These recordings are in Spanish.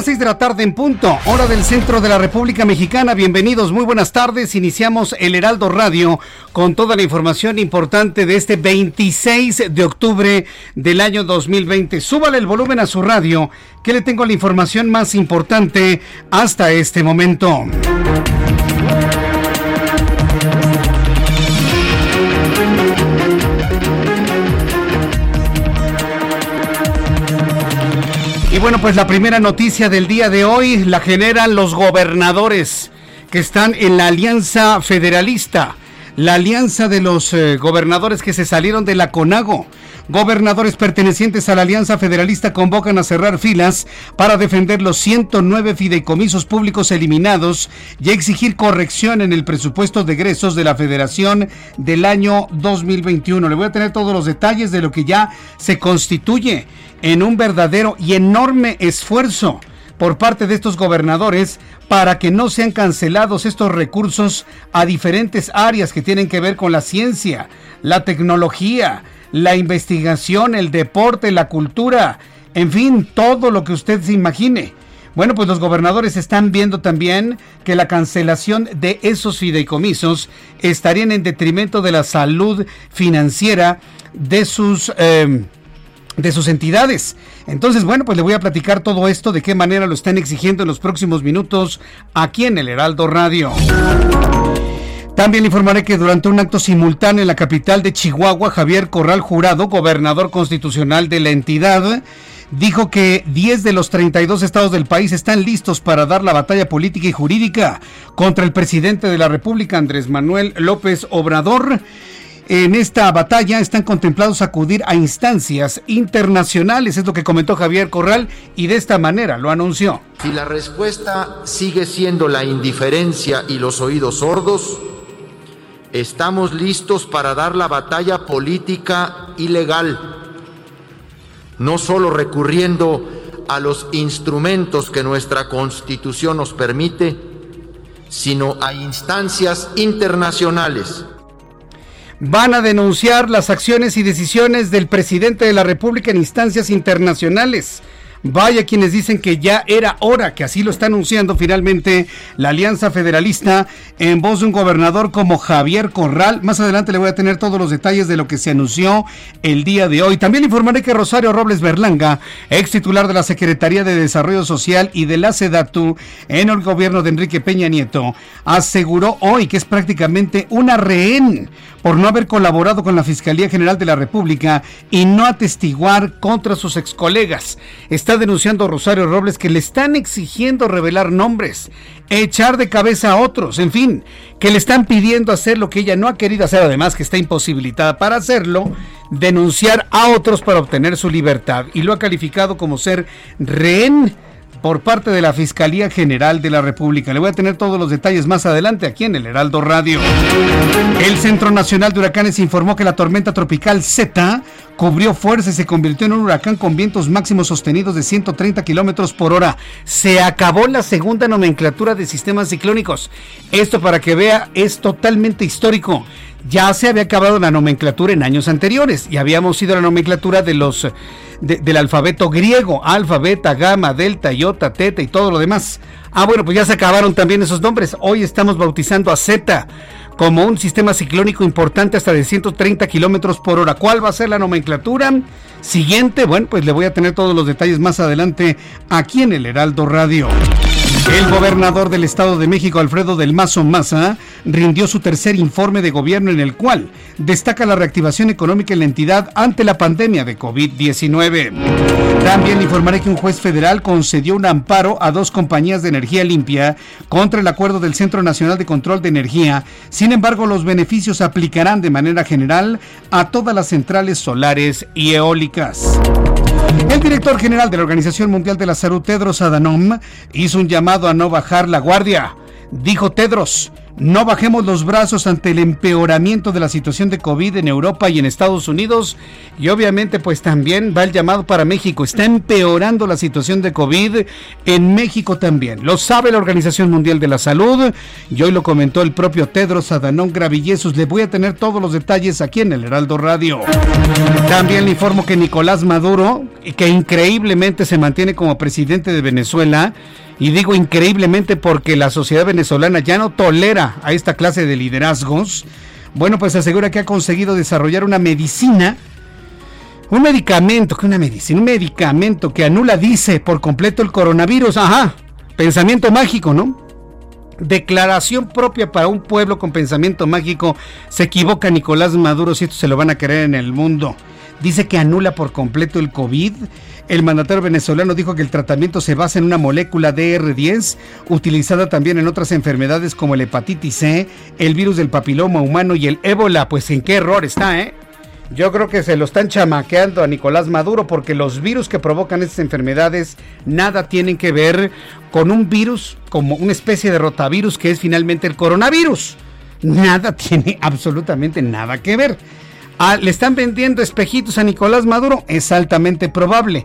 Las 6 de la tarde en punto, hora del centro de la República Mexicana. Bienvenidos, muy buenas tardes. Iniciamos el Heraldo Radio con toda la información importante de este 26 de octubre del año 2020. Súbale el volumen a su radio, que le tengo la información más importante hasta este momento. Bueno, pues la primera noticia del día de hoy la generan los gobernadores que están en la Alianza Federalista, la alianza de los eh, gobernadores que se salieron de la CONAGO. Gobernadores pertenecientes a la Alianza Federalista convocan a cerrar filas para defender los 109 fideicomisos públicos eliminados y exigir corrección en el presupuesto de egresos de la Federación del año 2021. Le voy a tener todos los detalles de lo que ya se constituye en un verdadero y enorme esfuerzo por parte de estos gobernadores para que no sean cancelados estos recursos a diferentes áreas que tienen que ver con la ciencia, la tecnología, la investigación, el deporte, la cultura, en fin, todo lo que usted se imagine. Bueno, pues los gobernadores están viendo también que la cancelación de esos fideicomisos estarían en detrimento de la salud financiera de sus... Eh, de sus entidades. Entonces, bueno, pues le voy a platicar todo esto, de qué manera lo están exigiendo en los próximos minutos aquí en el Heraldo Radio. También le informaré que durante un acto simultáneo en la capital de Chihuahua, Javier Corral Jurado, gobernador constitucional de la entidad, dijo que 10 de los 32 estados del país están listos para dar la batalla política y jurídica contra el presidente de la República, Andrés Manuel López Obrador. En esta batalla están contemplados acudir a instancias internacionales, es lo que comentó Javier Corral y de esta manera lo anunció. Si la respuesta sigue siendo la indiferencia y los oídos sordos, estamos listos para dar la batalla política y legal, no solo recurriendo a los instrumentos que nuestra Constitución nos permite, sino a instancias internacionales van a denunciar las acciones y decisiones del presidente de la República en instancias internacionales. Vaya quienes dicen que ya era hora, que así lo está anunciando finalmente la Alianza Federalista en voz de un gobernador como Javier Corral. Más adelante le voy a tener todos los detalles de lo que se anunció el día de hoy. También informaré que Rosario Robles Berlanga, ex titular de la Secretaría de Desarrollo Social y de la SEDATU en el gobierno de Enrique Peña Nieto, aseguró hoy que es prácticamente una rehén por no haber colaborado con la Fiscalía General de la República y no atestiguar contra sus ex colegas. Está denunciando Rosario Robles que le están exigiendo revelar nombres, echar de cabeza a otros, en fin, que le están pidiendo hacer lo que ella no ha querido hacer, además que está imposibilitada para hacerlo, denunciar a otros para obtener su libertad y lo ha calificado como ser rehén por parte de la Fiscalía General de la República. Le voy a tener todos los detalles más adelante aquí en el Heraldo Radio. El Centro Nacional de Huracanes informó que la tormenta tropical Z cubrió fuerza y se convirtió en un huracán con vientos máximos sostenidos de 130 kilómetros por hora. Se acabó la segunda nomenclatura de sistemas ciclónicos. Esto para que vea es totalmente histórico. Ya se había acabado la nomenclatura en años anteriores y habíamos ido a la nomenclatura de los del alfabeto griego, alfa, beta, gamma, delta, iota, teta y todo lo demás. Ah, bueno, pues ya se acabaron también esos nombres. Hoy estamos bautizando a Z como un sistema ciclónico importante hasta de 130 kilómetros por hora. ¿Cuál va a ser la nomenclatura? Siguiente, bueno, pues le voy a tener todos los detalles más adelante aquí en el Heraldo Radio. El gobernador del Estado de México, Alfredo del Mazo Maza, rindió su tercer informe de gobierno en el cual destaca la reactivación económica en la entidad ante la pandemia de COVID-19. También informaré que un juez federal concedió un amparo a dos compañías de energía limpia contra el acuerdo del Centro Nacional de Control de Energía. Sin embargo, los beneficios aplicarán de manera general a todas las centrales solares y eólicas. El director general de la Organización Mundial de la Salud, Tedros Adhanom, hizo un llamado a no bajar la guardia. Dijo Tedros, no bajemos los brazos ante el empeoramiento de la situación de COVID en Europa y en Estados Unidos. Y obviamente pues también va el llamado para México. Está empeorando la situación de COVID en México también. Lo sabe la Organización Mundial de la Salud. Y hoy lo comentó el propio Tedros Adhanom Gravillesus. Le voy a tener todos los detalles aquí en el Heraldo Radio. También le informo que Nicolás Maduro, que increíblemente se mantiene como presidente de Venezuela, y digo increíblemente porque la sociedad venezolana ya no tolera a esta clase de liderazgos. Bueno, pues asegura que ha conseguido desarrollar una medicina, un medicamento, que una medicina, un medicamento que anula, dice, por completo el coronavirus. Ajá, pensamiento mágico, ¿no? Declaración propia para un pueblo con pensamiento mágico. Se equivoca Nicolás Maduro si esto se lo van a creer en el mundo. Dice que anula por completo el COVID el mandatario venezolano dijo que el tratamiento se basa en una molécula DR10 utilizada también en otras enfermedades como el hepatitis C, el virus del papiloma humano y el ébola. Pues en qué error está, ¿eh? Yo creo que se lo están chamaqueando a Nicolás Maduro porque los virus que provocan estas enfermedades nada tienen que ver con un virus como una especie de rotavirus que es finalmente el coronavirus. Nada tiene absolutamente nada que ver. Ah, ¿Le están vendiendo espejitos a Nicolás Maduro? Es altamente probable.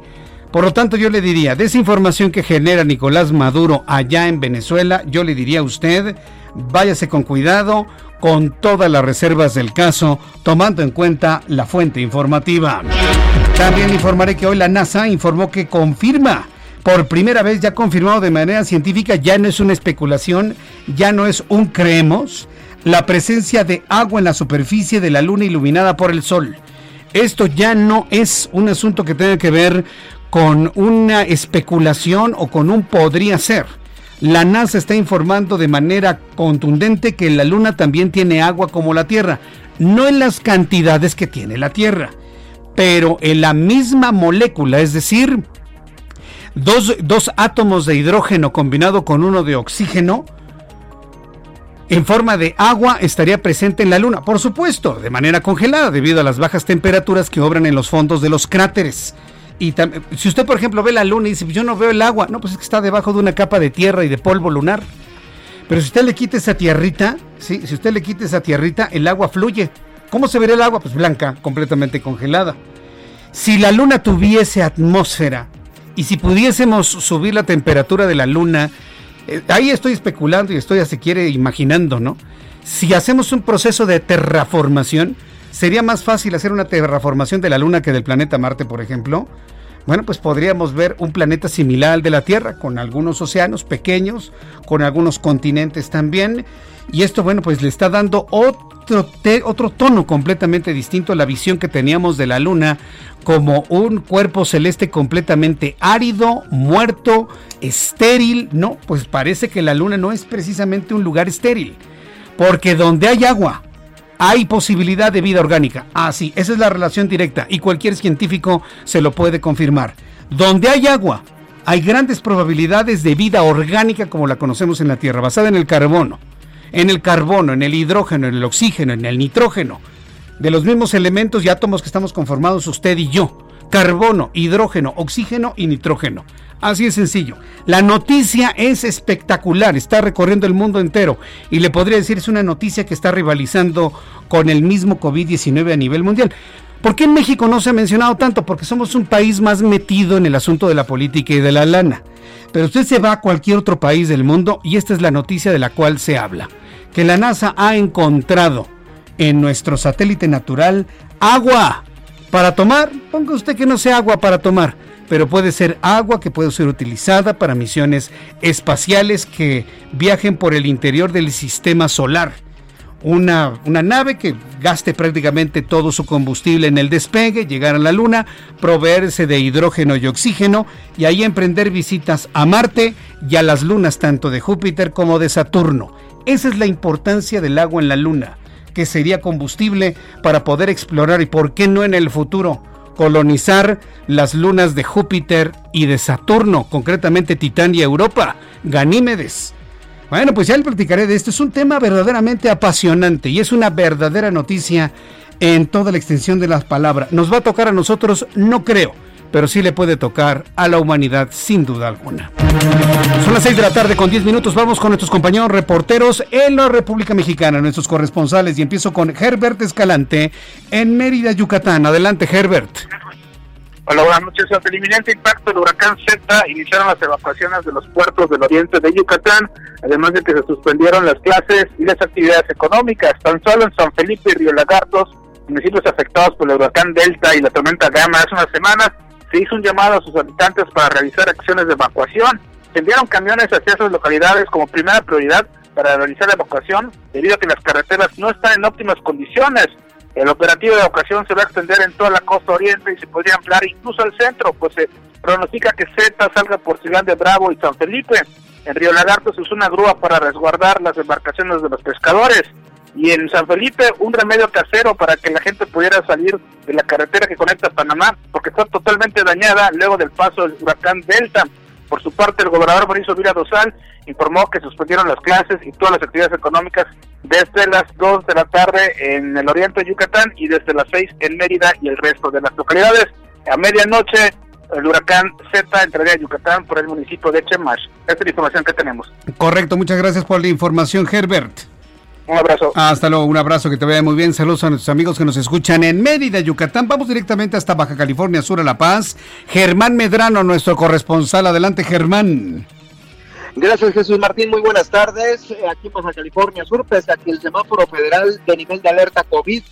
Por lo tanto, yo le diría, de esa información que genera Nicolás Maduro allá en Venezuela, yo le diría a usted, váyase con cuidado, con todas las reservas del caso, tomando en cuenta la fuente informativa. También informaré que hoy la NASA informó que confirma, por primera vez ya confirmado de manera científica, ya no es una especulación, ya no es un creemos, la presencia de agua en la superficie de la luna iluminada por el sol. Esto ya no es un asunto que tenga que ver con una especulación o con un podría ser. La NASA está informando de manera contundente que la luna también tiene agua como la Tierra, no en las cantidades que tiene la Tierra, pero en la misma molécula, es decir, dos, dos átomos de hidrógeno combinado con uno de oxígeno, en forma de agua estaría presente en la Luna, por supuesto, de manera congelada debido a las bajas temperaturas que obran en los fondos de los cráteres. Y si usted, por ejemplo, ve la Luna y dice, yo no veo el agua, no, pues es que está debajo de una capa de tierra y de polvo lunar. Pero si usted le quita esa tierrita, ¿sí? si usted le quita esa tierrita, el agua fluye. ¿Cómo se vería el agua? Pues blanca, completamente congelada. Si la Luna tuviese atmósfera y si pudiésemos subir la temperatura de la Luna eh, ahí estoy especulando y estoy, si quiere, imaginando, ¿no? Si hacemos un proceso de terraformación, sería más fácil hacer una terraformación de la Luna que del planeta Marte, por ejemplo. Bueno, pues podríamos ver un planeta similar al de la Tierra, con algunos océanos pequeños, con algunos continentes también. Y esto, bueno, pues le está dando otro, otro tono completamente distinto a la visión que teníamos de la Luna como un cuerpo celeste completamente árido, muerto, estéril. No, pues parece que la Luna no es precisamente un lugar estéril. Porque donde hay agua, hay posibilidad de vida orgánica. Ah, sí, esa es la relación directa y cualquier científico se lo puede confirmar. Donde hay agua, hay grandes probabilidades de vida orgánica como la conocemos en la Tierra, basada en el carbono en el carbono, en el hidrógeno, en el oxígeno, en el nitrógeno, de los mismos elementos y átomos que estamos conformados usted y yo. Carbono, hidrógeno, oxígeno y nitrógeno. Así es sencillo. La noticia es espectacular, está recorriendo el mundo entero y le podría decir es una noticia que está rivalizando con el mismo COVID-19 a nivel mundial. ¿Por qué en México no se ha mencionado tanto? Porque somos un país más metido en el asunto de la política y de la lana. Pero usted se va a cualquier otro país del mundo y esta es la noticia de la cual se habla. Que la NASA ha encontrado en nuestro satélite natural agua para tomar. Ponga usted que no sea agua para tomar, pero puede ser agua que puede ser utilizada para misiones espaciales que viajen por el interior del sistema solar una, una, nave que gaste prácticamente todo su combustible en el despegue, llegar a la Luna, proveerse de hidrógeno y oxígeno y ahí emprender visitas a Marte y a las lunas tanto de Júpiter como de Saturno. Esa es la importancia del agua en la Luna, que sería combustible para poder explorar y por qué no en el futuro colonizar las lunas de Júpiter y de Saturno, concretamente Titán y Europa, Ganímedes. Bueno, pues ya le platicaré de esto. Es un tema verdaderamente apasionante y es una verdadera noticia en toda la extensión de las palabras. ¿Nos va a tocar a nosotros? No creo, pero sí le puede tocar a la humanidad sin duda alguna. Son las 6 de la tarde con 10 minutos. Vamos con nuestros compañeros reporteros en la República Mexicana, nuestros corresponsales. Y empiezo con Herbert Escalante en Mérida, Yucatán. Adelante, Herbert. Hola, buenas noches. El inminente impacto del huracán Z, iniciaron las evacuaciones de los puertos del oriente de Yucatán, además de que se suspendieron las clases y las actividades económicas. Tan solo en San Felipe y Río Lagartos, municipios afectados por el huracán Delta y la tormenta Gama hace unas semanas, se hizo un llamado a sus habitantes para realizar acciones de evacuación. Se enviaron camiones hacia esas localidades como primera prioridad para realizar la evacuación, debido a que las carreteras no están en óptimas condiciones. El operativo de evacuación se va a extender en toda la costa oriente y se podría ampliar incluso al centro, pues se pronostica que Z salga por Ciudad de Bravo y San Felipe. En Río Lagarto se usa una grúa para resguardar las embarcaciones de los pescadores. Y en San Felipe un remedio casero para que la gente pudiera salir de la carretera que conecta Panamá, porque está totalmente dañada luego del paso del huracán Delta. Por su parte, el gobernador Mauricio Vila Dosal informó que suspendieron las clases y todas las actividades económicas desde las 2 de la tarde en el oriente de Yucatán y desde las 6 en Mérida y el resto de las localidades. A medianoche, el huracán Z entraría a Yucatán por el municipio de Chemash. Esta es la información que tenemos. Correcto, muchas gracias por la información, Herbert. Un abrazo. Hasta luego, un abrazo, que te vaya muy bien. Saludos a nuestros amigos que nos escuchan en Mérida, Yucatán. Vamos directamente hasta Baja California Sur, a La Paz. Germán Medrano, nuestro corresponsal. Adelante, Germán. Gracias, Jesús Martín. Muy buenas tardes. Eh, aquí en Baja California Sur, pese a que el semáforo federal de nivel de alerta COVID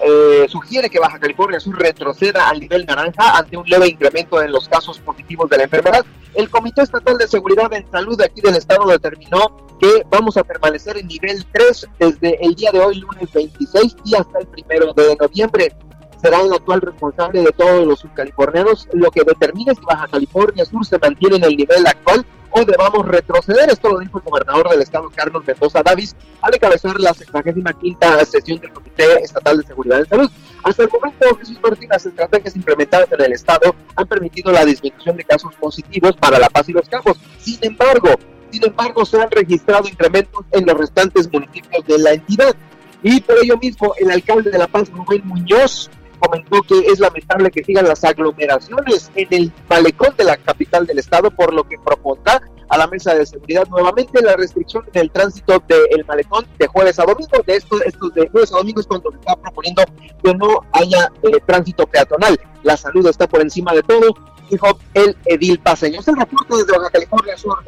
eh, sugiere que Baja California Sur retroceda al nivel naranja ante un leve incremento en los casos positivos de la enfermedad. El Comité Estatal de Seguridad en Salud de aquí del Estado determinó que vamos a permanecer en nivel 3 desde el día de hoy, lunes 26, y hasta el primero de noviembre. Será el actual responsable de todos los subcalifornianos lo que determine si Baja California Sur se mantiene en el nivel actual debamos retroceder. Esto lo dijo el gobernador del estado, Carlos Mendoza Davis, al encabezar la 65 sesión del Comité Estatal de Seguridad de Salud. Hasta el momento, Jesús Martín, las estrategias implementadas en el estado han permitido la disminución de casos positivos para La Paz y los Campos. Sin embargo, sin embargo, se han registrado incrementos en los restantes municipios de la entidad. Y por ello mismo, el alcalde de La Paz, Rubén Muñoz, comentó que es lamentable que sigan las aglomeraciones en el malecón de la capital del estado, por lo que propondrá a la mesa de seguridad nuevamente la restricción en el tránsito del malecón de jueves a domingo. De estos, estos de jueves a domingo es cuando se está proponiendo que no haya eh, tránsito peatonal. La salud está por encima de todo, dijo el edil paseño. Es el reporte desde Baja California Sur.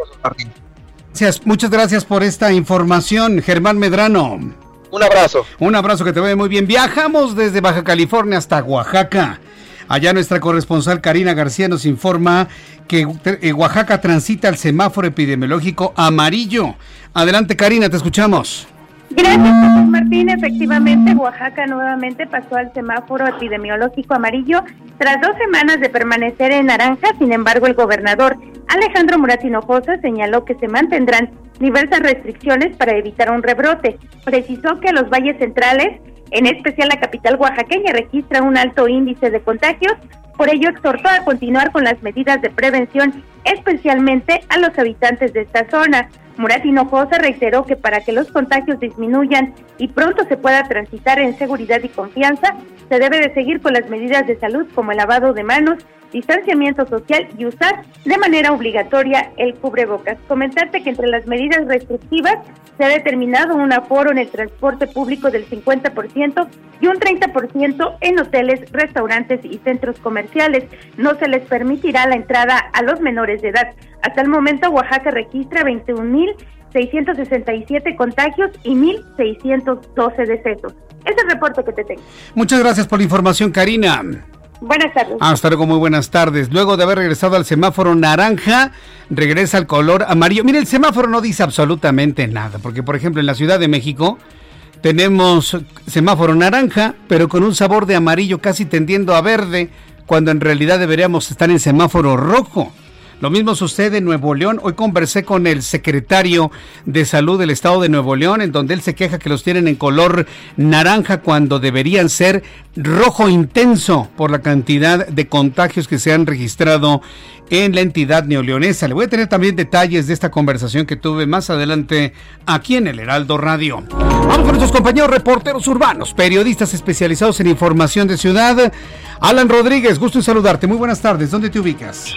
Gracias, muchas gracias por esta información, Germán Medrano. Un abrazo. Un abrazo que te vaya muy bien. Viajamos desde Baja California hasta Oaxaca. Allá nuestra corresponsal Karina García nos informa que eh, Oaxaca transita el semáforo epidemiológico amarillo. Adelante Karina, te escuchamos. Gracias, Jesús Martín. Efectivamente, Oaxaca nuevamente pasó al semáforo epidemiológico amarillo tras dos semanas de permanecer en naranja. Sin embargo, el gobernador Alejandro Murat Hinojosa señaló que se mantendrán diversas restricciones para evitar un rebrote. Precisó que los valles centrales, en especial la capital oaxaqueña, registran un alto índice de contagios. Por ello, exhortó a continuar con las medidas de prevención, especialmente a los habitantes de esta zona. Murat Hinojosa reiteró que para que los contagios disminuyan y pronto se pueda transitar en seguridad y confianza, se debe de seguir con las medidas de salud como el lavado de manos, distanciamiento social y usar de manera obligatoria el cubrebocas. Comentarte que entre las medidas restrictivas se ha determinado un aforo en el transporte público del 50% y un 30% en hoteles, restaurantes y centros comerciales. No se les permitirá la entrada a los menores de edad. Hasta el momento Oaxaca registra 21.667 contagios y 1.612 decesos. Es el reporte que te tengo. Muchas gracias por la información, Karina. Buenas tardes. Hasta luego, muy buenas tardes. Luego de haber regresado al semáforo naranja, regresa al color amarillo. Mire, el semáforo no dice absolutamente nada, porque por ejemplo en la Ciudad de México tenemos semáforo naranja, pero con un sabor de amarillo casi tendiendo a verde, cuando en realidad deberíamos estar en semáforo rojo. Lo mismo sucede en Nuevo León. Hoy conversé con el secretario de Salud del Estado de Nuevo León, en donde él se queja que los tienen en color naranja cuando deberían ser rojo intenso por la cantidad de contagios que se han registrado en la entidad neoleonesa. Le voy a tener también detalles de esta conversación que tuve más adelante aquí en el Heraldo Radio. Vamos con nuestros compañeros reporteros urbanos, periodistas especializados en información de ciudad. Alan Rodríguez, gusto en saludarte. Muy buenas tardes. ¿Dónde te ubicas?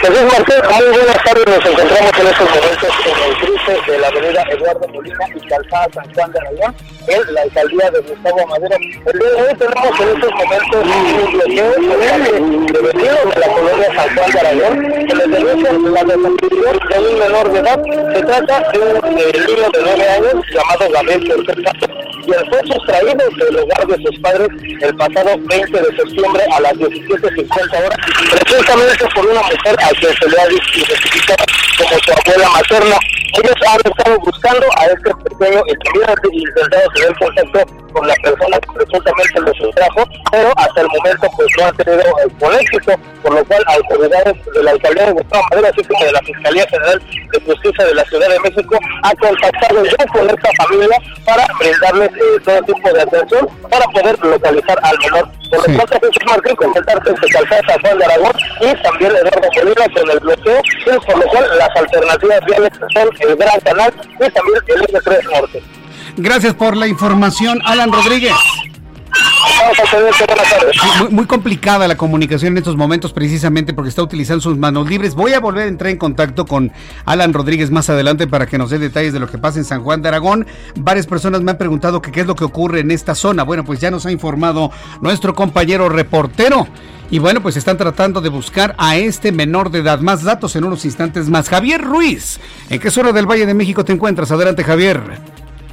Jesús Martín, muy buenas tardes. Nos encontramos en estos momentos en el cruce de la avenida Eduardo Molina y Calzada San Juan de Aragón, en la alcaldía de Gustavo Madero. El día de hoy tenemos en estos momentos un bloqueo de vecinos de la colonia San Juan de Aragón que les denuncia la desaparición de un menor de edad. Se trata de un niño de 9 años llamado Gabriel Cortés él fue sustraído del hogar de sus padres el pasado 20 de septiembre a las 17.50 horas, precisamente por una mujer a quien se le ha identificado como su abuela materna. Ellos han estado buscando a este pequeño y también han intentado tener contacto con la persona que presuntamente lo sustrajo, pero hasta el momento pues no han tenido con éxito, por lo cual autoridades de la alcaldía de Gustavo Madero, así como de la Fiscalía General de Justicia de la Ciudad de México, ha contactado ya con esta familia para brindarles eh, todo tipo de atención para poder localizar al menor. Por lo tanto, Jesús Martín, completarse este calzada Juan de Aragón y también Eduardo Molina con el bloqueo, y por lo cual las alternativas viales son el Gran Canal y también el M3 Norte. Gracias por la información, Alan Rodríguez. Muy, muy, complicada la comunicación en estos momentos precisamente porque está utilizando sus manos libres. Voy a volver a entrar en contacto con Alan Rodríguez más adelante para que nos dé detalles de lo que pasa en San Juan de Aragón. Varias personas me han preguntado qué es lo que ocurre en esta zona. Bueno, pues ya nos ha informado nuestro compañero reportero. Y bueno, pues están tratando de buscar a este menor de edad. Más datos en unos instantes más. Javier Ruiz, ¿en qué zona del Valle de México te encuentras? Adelante, Javier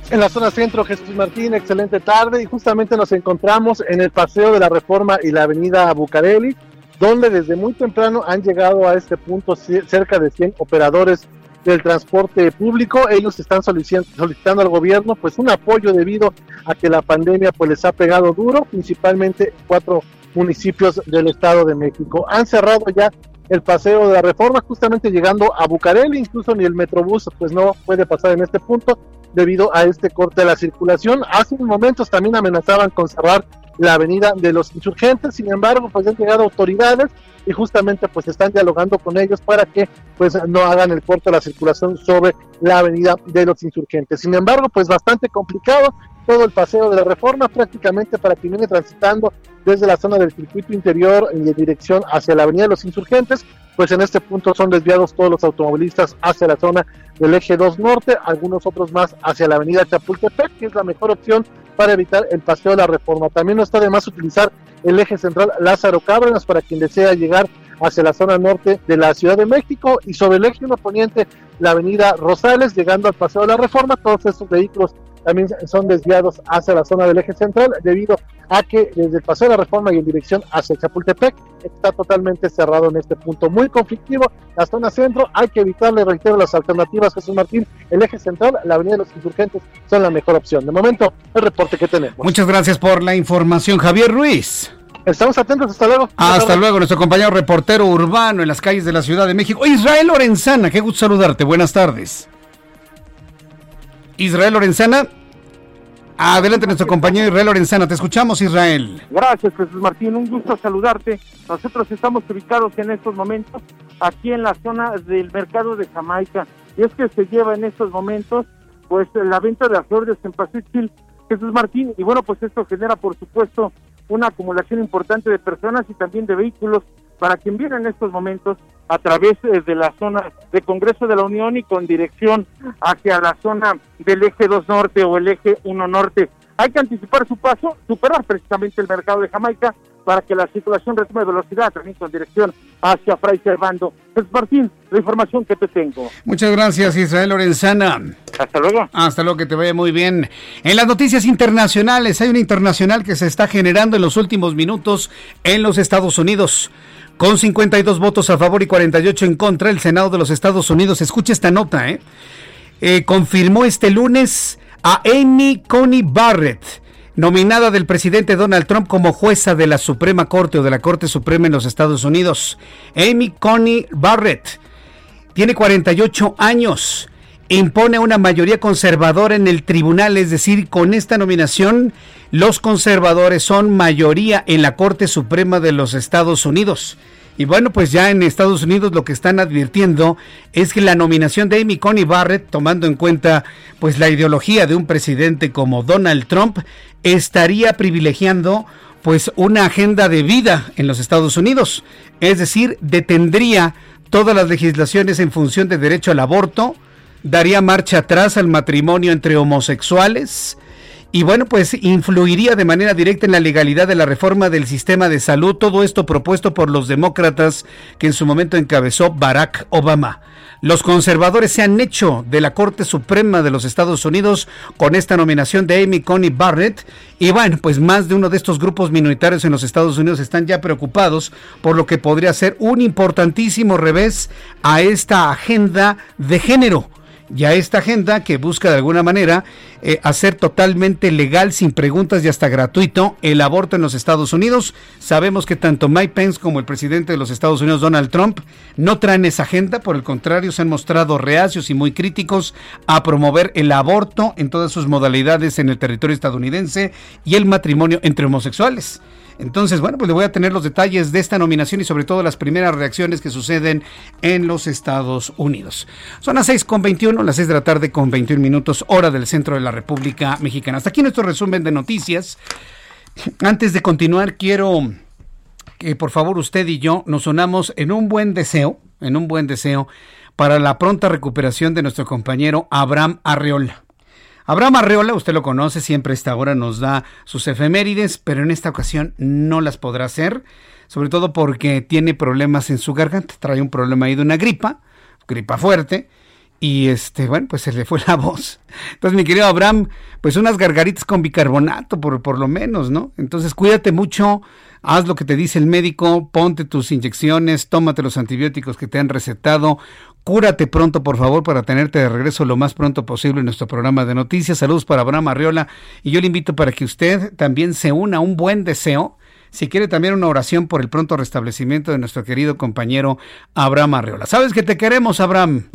en la zona centro, Jesús Martín, excelente tarde y justamente nos encontramos en el Paseo de la Reforma y la Avenida Bucareli, donde desde muy temprano han llegado a este punto cerca de 100 operadores del transporte público. Ellos están solicitando al gobierno pues un apoyo debido a que la pandemia pues les ha pegado duro, principalmente cuatro municipios del Estado de México. Han cerrado ya el paseo de la reforma justamente llegando a Bucareli, incluso ni el Metrobús pues no puede pasar en este punto debido a este corte de la circulación. Hace unos momentos también amenazaban con cerrar la avenida de los insurgentes, sin embargo, pues han llegado autoridades y justamente pues están dialogando con ellos para que pues no hagan el corte de la circulación sobre la avenida de los insurgentes. Sin embargo, pues bastante complicado todo el paseo de la reforma prácticamente para quien viene transitando desde la zona del circuito interior en dirección hacia la avenida de los insurgentes, pues en este punto son desviados todos los automovilistas hacia la zona del eje 2 norte, algunos otros más hacia la avenida Chapultepec, que es la mejor opción para evitar el paseo de la reforma. También no está de más utilizar el eje central Lázaro Cárdenas para quien desea llegar hacia la zona norte de la Ciudad de México y sobre el eje 1 poniente la avenida Rosales, llegando al paseo de la reforma, todos estos vehículos también son desviados hacia la zona del eje central debido a que desde el paseo de la reforma y en dirección hacia Chapultepec está totalmente cerrado en este punto. Muy conflictivo la zona centro, hay que evitarle, reitero, las alternativas, Jesús Martín, el eje central, la avenida de los insurgentes son la mejor opción. De momento, el reporte que tenemos. Muchas gracias por la información, Javier Ruiz. Estamos atentos, hasta luego. Hasta luego, nuestro compañero reportero urbano en las calles de la Ciudad de México. Israel Lorenzana, qué gusto saludarte, buenas tardes. Israel Lorenzana. Adelante, nuestro compañero Israel Lorenzana. Te escuchamos, Israel. Gracias, Jesús Martín. Un gusto saludarte. Nosotros estamos ubicados en estos momentos aquí en la zona del mercado de Jamaica. y es que se lleva en estos momentos pues la venta de flores en Pacific Jesús Martín, y bueno, pues esto genera por supuesto una acumulación importante de personas y también de vehículos para quien viene en estos momentos a través eh, de la zona de Congreso de la Unión y con dirección hacia la zona del eje 2 norte o el eje 1 norte. Hay que anticipar su paso, superar precisamente el mercado de Jamaica para que la circulación retome velocidad también con dirección hacia Fray Servando. Pues Martín, la información que te tengo. Muchas gracias Israel Lorenzana. Hasta luego. Hasta luego, que te vaya muy bien. En las noticias internacionales, hay una internacional que se está generando en los últimos minutos en los Estados Unidos. Con 52 votos a favor y 48 en contra, el Senado de los Estados Unidos, escucha esta nota, ¿eh? eh confirmó este lunes a Amy Coney Barrett, nominada del presidente Donald Trump como jueza de la Suprema Corte o de la Corte Suprema en los Estados Unidos. Amy Coney Barrett tiene 48 años impone una mayoría conservadora en el tribunal, es decir, con esta nominación los conservadores son mayoría en la Corte Suprema de los Estados Unidos. Y bueno, pues ya en Estados Unidos lo que están advirtiendo es que la nominación de Amy Coney Barrett, tomando en cuenta pues la ideología de un presidente como Donald Trump, estaría privilegiando pues una agenda de vida en los Estados Unidos, es decir, detendría todas las legislaciones en función de derecho al aborto, daría marcha atrás al matrimonio entre homosexuales y bueno, pues influiría de manera directa en la legalidad de la reforma del sistema de salud, todo esto propuesto por los demócratas que en su momento encabezó Barack Obama. Los conservadores se han hecho de la Corte Suprema de los Estados Unidos con esta nominación de Amy Coney Barrett. Y bueno, pues más de uno de estos grupos minoritarios en los Estados Unidos están ya preocupados por lo que podría ser un importantísimo revés a esta agenda de género ya esta agenda que busca de alguna manera eh, hacer totalmente legal, sin preguntas y hasta gratuito el aborto en los Estados Unidos. Sabemos que tanto Mike Pence como el presidente de los Estados Unidos, Donald Trump, no traen esa agenda, por el contrario, se han mostrado reacios y muy críticos a promover el aborto en todas sus modalidades en el territorio estadounidense y el matrimonio entre homosexuales. Entonces, bueno, pues le voy a tener los detalles de esta nominación y sobre todo las primeras reacciones que suceden en los Estados Unidos. Son las 6 con 21, las 6 de la tarde con 21 minutos, hora del centro de la República Mexicana. Hasta aquí nuestro resumen de noticias. Antes de continuar, quiero que por favor usted y yo nos unamos en un buen deseo, en un buen deseo para la pronta recuperación de nuestro compañero Abraham Arreola. Abraham Arreola, usted lo conoce, siempre a esta hora nos da sus efemérides, pero en esta ocasión no las podrá hacer, sobre todo porque tiene problemas en su garganta, trae un problema ahí de una gripa, gripa fuerte, y este, bueno, pues se le fue la voz. Entonces, mi querido Abraham, pues unas gargaritas con bicarbonato, por, por lo menos, ¿no? Entonces, cuídate mucho, haz lo que te dice el médico, ponte tus inyecciones, tómate los antibióticos que te han recetado, Cúrate pronto, por favor, para tenerte de regreso lo más pronto posible en nuestro programa de noticias. Saludos para Abraham Arriola. Y yo le invito para que usted también se una a un buen deseo. Si quiere también una oración por el pronto restablecimiento de nuestro querido compañero Abraham Arriola. Sabes que te queremos, Abraham.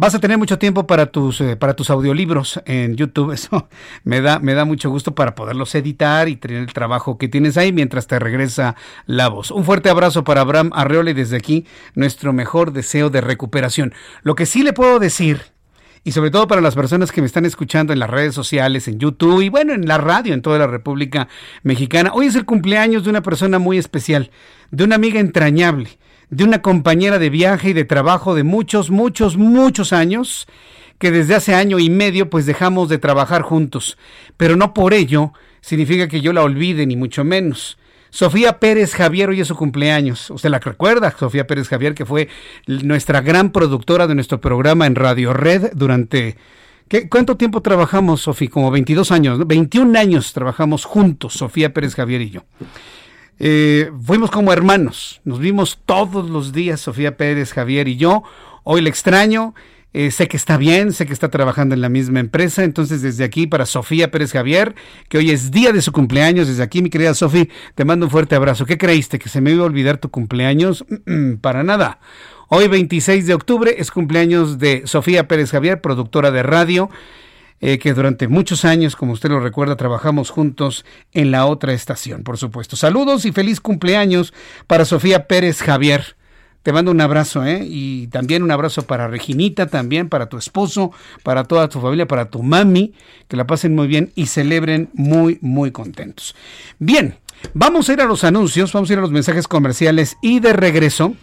Vas a tener mucho tiempo para tus, eh, para tus audiolibros en YouTube. Eso me da, me da mucho gusto para poderlos editar y tener el trabajo que tienes ahí mientras te regresa la voz. Un fuerte abrazo para Abraham Arreola y desde aquí nuestro mejor deseo de recuperación. Lo que sí le puedo decir y sobre todo para las personas que me están escuchando en las redes sociales, en YouTube y bueno, en la radio en toda la República Mexicana. Hoy es el cumpleaños de una persona muy especial, de una amiga entrañable de una compañera de viaje y de trabajo de muchos, muchos, muchos años, que desde hace año y medio pues dejamos de trabajar juntos. Pero no por ello significa que yo la olvide, ni mucho menos. Sofía Pérez Javier hoy es su cumpleaños. Usted la recuerda, Sofía Pérez Javier, que fue nuestra gran productora de nuestro programa en Radio Red durante... ¿qué, ¿Cuánto tiempo trabajamos, Sofía? Como 22 años, ¿no? 21 años trabajamos juntos, Sofía Pérez Javier y yo. Eh, fuimos como hermanos, nos vimos todos los días, Sofía Pérez, Javier y yo. Hoy le extraño, eh, sé que está bien, sé que está trabajando en la misma empresa, entonces desde aquí para Sofía Pérez Javier, que hoy es día de su cumpleaños, desde aquí mi querida Sofía, te mando un fuerte abrazo. ¿Qué creíste? ¿Que se me iba a olvidar tu cumpleaños? para nada. Hoy 26 de octubre es cumpleaños de Sofía Pérez Javier, productora de radio. Eh, que durante muchos años, como usted lo recuerda, trabajamos juntos en la otra estación, por supuesto. Saludos y feliz cumpleaños para Sofía Pérez Javier. Te mando un abrazo, ¿eh? Y también un abrazo para Reginita, también para tu esposo, para toda tu familia, para tu mami, que la pasen muy bien y celebren muy, muy contentos. Bien, vamos a ir a los anuncios, vamos a ir a los mensajes comerciales y de regreso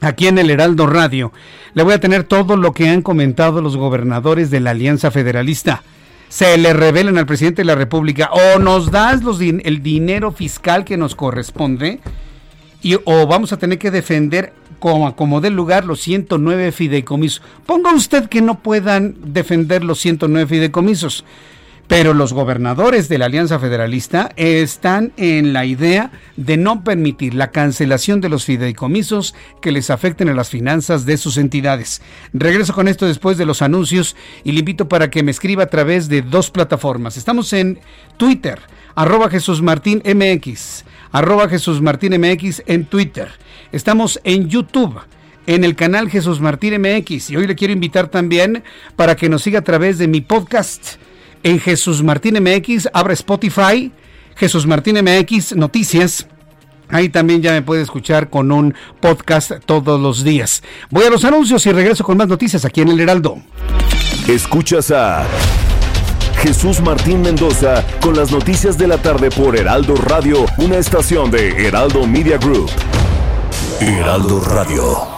aquí en el Heraldo Radio. Le voy a tener todo lo que han comentado los gobernadores de la Alianza Federalista. Se le revelan al presidente de la República o nos das el dinero fiscal que nos corresponde y, o vamos a tener que defender como, como del lugar los 109 fideicomisos. Ponga usted que no puedan defender los 109 fideicomisos. Pero los gobernadores de la Alianza Federalista están en la idea de no permitir la cancelación de los fideicomisos que les afecten a las finanzas de sus entidades. Regreso con esto después de los anuncios y le invito para que me escriba a través de dos plataformas. Estamos en Twitter, arroba Jesús Martín MX, arroba Jesús en Twitter. Estamos en YouTube en el canal Jesús Martín MX y hoy le quiero invitar también para que nos siga a través de mi podcast en Jesús Martín MX, abra Spotify, Jesús Martín MX Noticias. Ahí también ya me puede escuchar con un podcast todos los días. Voy a los anuncios y regreso con más noticias aquí en el Heraldo. Escuchas a Jesús Martín Mendoza con las noticias de la tarde por Heraldo Radio, una estación de Heraldo Media Group. Heraldo Radio.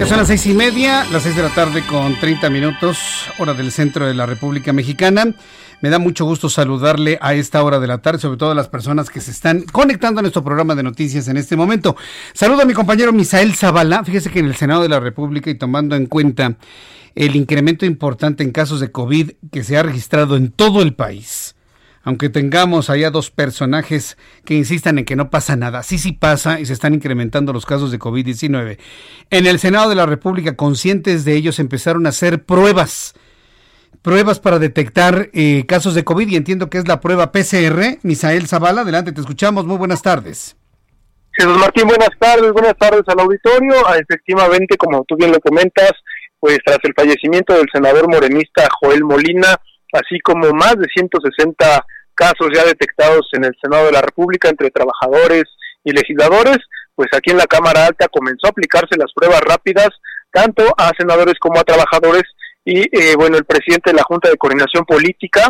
Ya son las seis y media, las seis de la tarde con 30 minutos, hora del centro de la República Mexicana. Me da mucho gusto saludarle a esta hora de la tarde, sobre todo a las personas que se están conectando a nuestro programa de noticias en este momento. Saludo a mi compañero Misael Zavala. Fíjese que en el Senado de la República y tomando en cuenta el incremento importante en casos de COVID que se ha registrado en todo el país aunque tengamos allá dos personajes que insistan en que no pasa nada, sí sí pasa y se están incrementando los casos de COVID-19. En el Senado de la República, conscientes de ellos, empezaron a hacer pruebas pruebas para detectar eh, casos de COVID y entiendo que es la prueba PCR. Misael Zavala, adelante, te escuchamos. Muy buenas tardes. Jesús Martín, buenas tardes, buenas tardes al auditorio. Ah, efectivamente, como tú bien lo comentas, pues tras el fallecimiento del senador morenista Joel Molina, así como más de 160 casos ya detectados en el Senado de la República entre trabajadores y legisladores, pues aquí en la Cámara Alta comenzó a aplicarse las pruebas rápidas tanto a senadores como a trabajadores. Y eh, bueno, el presidente de la Junta de Coordinación Política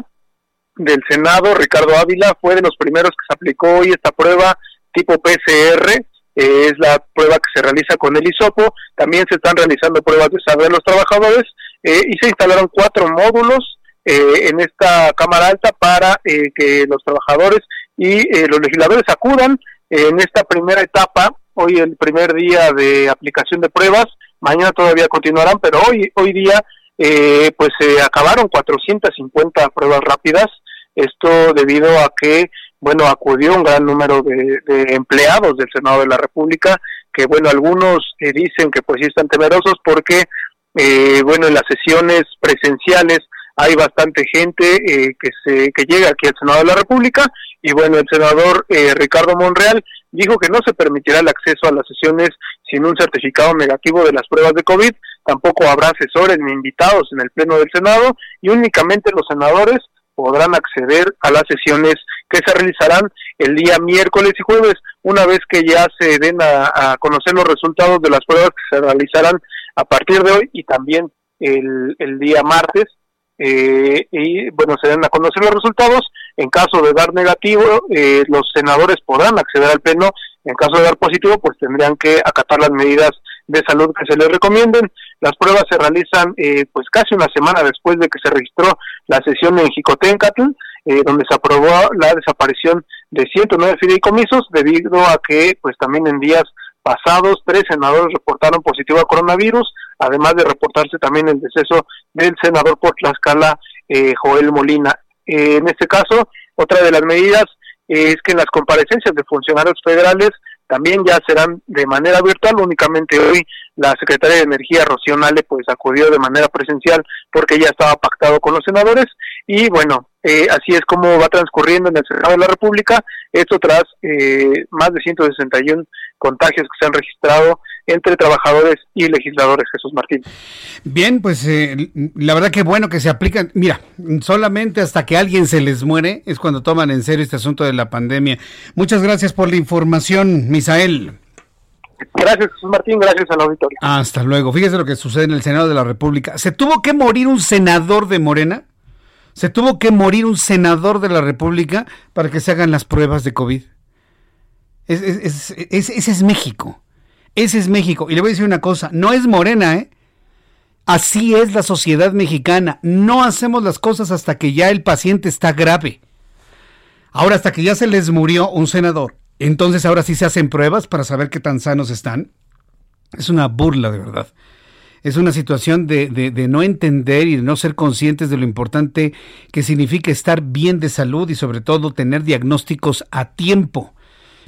del Senado, Ricardo Ávila, fue de los primeros que se aplicó hoy esta prueba tipo PCR, eh, es la prueba que se realiza con el hisopo, también se están realizando pruebas de de los trabajadores eh, y se instalaron cuatro módulos en esta Cámara Alta para que los trabajadores y los legisladores acudan en esta primera etapa, hoy el primer día de aplicación de pruebas, mañana todavía continuarán, pero hoy, hoy día eh, pues se acabaron 450 pruebas rápidas, esto debido a que, bueno, acudió un gran número de, empleados del Senado de la República, que, bueno, algunos eh, dicen que pues sí están temerosos porque, eh, bueno, en las sesiones presenciales hay bastante gente eh, que se que llega aquí al Senado de la República y bueno el senador Ricardo Monreal dijo que no se permitirá el acceso a las sesiones sin un certificado negativo de las pruebas de COVID tampoco habrá asesores ni invitados en el Pleno del Senado y únicamente los senadores podrán acceder a las sesiones que se realizarán el día miércoles y jueves, una vez que ya se den a, conocer los resultados de las pruebas que se realizarán a partir de hoy y también el, el día martes. Eh, y bueno, se den a conocer los resultados. En caso de dar negativo, eh, los senadores podrán acceder al pleno. En caso de dar positivo, pues tendrían que acatar las medidas de salud que se les recomienden. Las pruebas se realizan eh, pues casi una semana después de que se registró la sesión en Jicotencatl, eh, donde se aprobó la desaparición de 109 fideicomisos debido a que pues también en días pasados tres senadores reportaron positivo a coronavirus, además de reportarse también el deceso del senador por Tlaxcala, eh, Joel Molina. Eh, en este caso, otra de las medidas es que las comparecencias de funcionarios federales también ya serán de manera virtual, únicamente hoy la secretaria de Energía, Rocío Nale, pues acudió de manera presencial porque ya estaba pactado con los senadores y bueno, eh, así es como va transcurriendo en el Senado de la República, esto tras eh, más de 161 contagios que se han registrado entre trabajadores y legisladores, Jesús Martín. Bien, pues eh, la verdad que bueno que se aplican. Mira, solamente hasta que alguien se les muere es cuando toman en serio este asunto de la pandemia. Muchas gracias por la información, Misael. Gracias, Jesús Martín, gracias al auditorio. Hasta luego. Fíjese lo que sucede en el Senado de la República. ¿Se tuvo que morir un senador de Morena? ¿Se tuvo que morir un senador de la República para que se hagan las pruebas de COVID? ese es México. Ese es México. Y le voy a decir una cosa, no es morena, ¿eh? Así es la sociedad mexicana. No hacemos las cosas hasta que ya el paciente está grave. Ahora, hasta que ya se les murió un senador. Entonces ahora sí se hacen pruebas para saber qué tan sanos están. Es una burla, de verdad. Es una situación de, de, no entender y de no ser conscientes de lo importante que significa estar bien de salud y sobre todo tener diagnósticos a tiempo.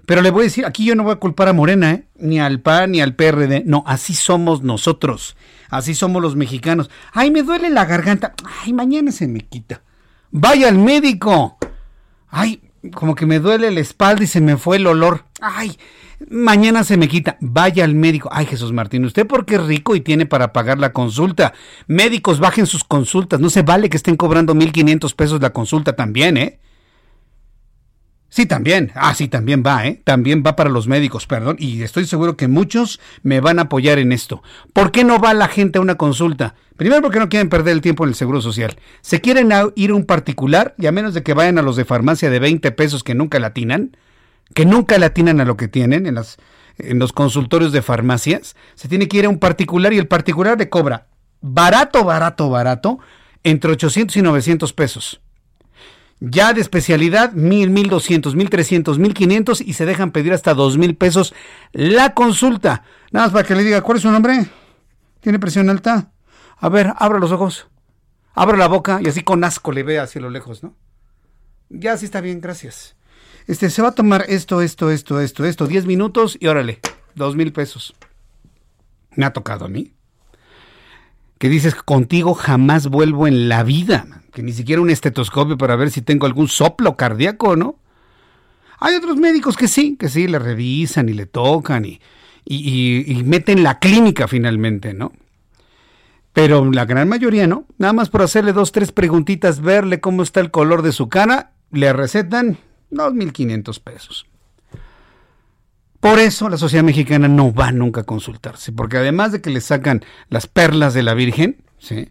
Pero le voy a decir, aquí yo no voy a culpar a Morena, ¿eh? ni al PAN, ni al PRD. No, así somos nosotros. Así somos los mexicanos. Ay, me duele la garganta. Ay, mañana se me quita. Vaya al médico. Ay, como que me duele la espalda y se me fue el olor. Ay, mañana se me quita. Vaya al médico. Ay, Jesús Martín, usted porque es rico y tiene para pagar la consulta. Médicos, bajen sus consultas. No se vale que estén cobrando 1.500 pesos la consulta también, ¿eh? Sí, también. Ah, sí, también va, ¿eh? También va para los médicos, perdón. Y estoy seguro que muchos me van a apoyar en esto. ¿Por qué no va la gente a una consulta? Primero porque no quieren perder el tiempo en el Seguro Social. Se quieren ir a un particular y a menos de que vayan a los de farmacia de 20 pesos que nunca latinan, que nunca latinan a lo que tienen en, las, en los consultorios de farmacias, se tiene que ir a un particular y el particular le cobra barato, barato, barato, entre 800 y 900 pesos. Ya de especialidad, mil, mil doscientos, mil trescientos, mil quinientos y se dejan pedir hasta dos mil pesos la consulta. Nada más para que le diga, ¿cuál es su nombre? ¿Tiene presión alta? A ver, abra los ojos. Abra la boca y así con asco le ve hacia lo lejos, ¿no? Ya sí está bien, gracias. Este, se va a tomar esto, esto, esto, esto, esto, diez minutos y órale, dos mil pesos. Me ha tocado a mí. Que dices, contigo jamás vuelvo en la vida que ni siquiera un estetoscopio para ver si tengo algún soplo cardíaco, ¿no? Hay otros médicos que sí, que sí, le revisan y le tocan y, y, meten la clínica finalmente, ¿no? Pero la gran mayoría no. Nada más por hacerle dos, tres preguntitas, verle cómo está el color de su cara, le recetan 2.500 pesos. Por eso la sociedad mexicana no va nunca a consultarse, porque además de que le sacan las perlas de la Virgen, ¿sí?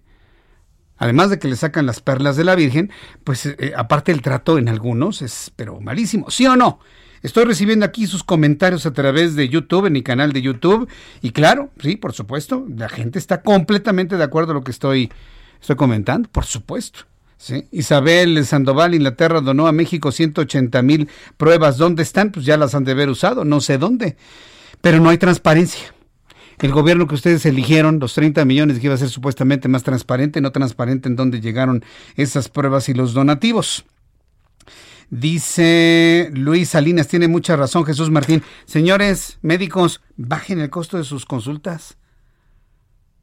además de que le sacan las perlas de la Virgen, pues eh, aparte el trato en algunos es pero malísimo, ¿sí o no? Estoy recibiendo aquí sus comentarios a través de YouTube, en mi canal de YouTube, y claro, sí, por supuesto, la gente está completamente de acuerdo a lo que estoy, estoy comentando, por supuesto. ¿Sí? Isabel Sandoval, Inglaterra, donó a México 180 mil pruebas. ¿Dónde están? Pues ya las han de haber usado, no sé dónde. Pero no hay transparencia el gobierno que ustedes eligieron, los 30 millones que iba a ser supuestamente más transparente, no transparente en dónde llegaron esas pruebas y los donativos. Dice Luis Salinas, tiene mucha razón Jesús Martín. Señores médicos, bajen el costo de sus consultas.